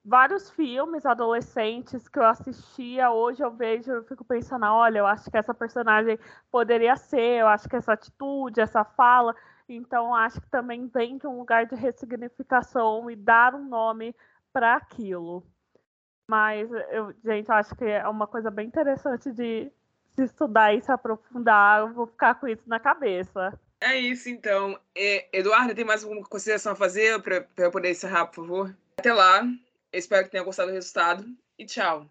vários filmes adolescentes que eu assistia, hoje eu vejo, eu fico pensando, olha, eu acho que essa personagem poderia ser, eu acho que essa atitude, essa fala, então acho que também vem de um lugar de ressignificação e dar um nome para aquilo. Mas eu, gente, acho que é uma coisa bem interessante de se estudar e se aprofundar. Eu vou ficar com isso na cabeça.
É isso, então. É, Eduardo, tem mais alguma consideração a fazer para eu poder encerrar, por favor? Até lá. Espero que tenha gostado do resultado e tchau.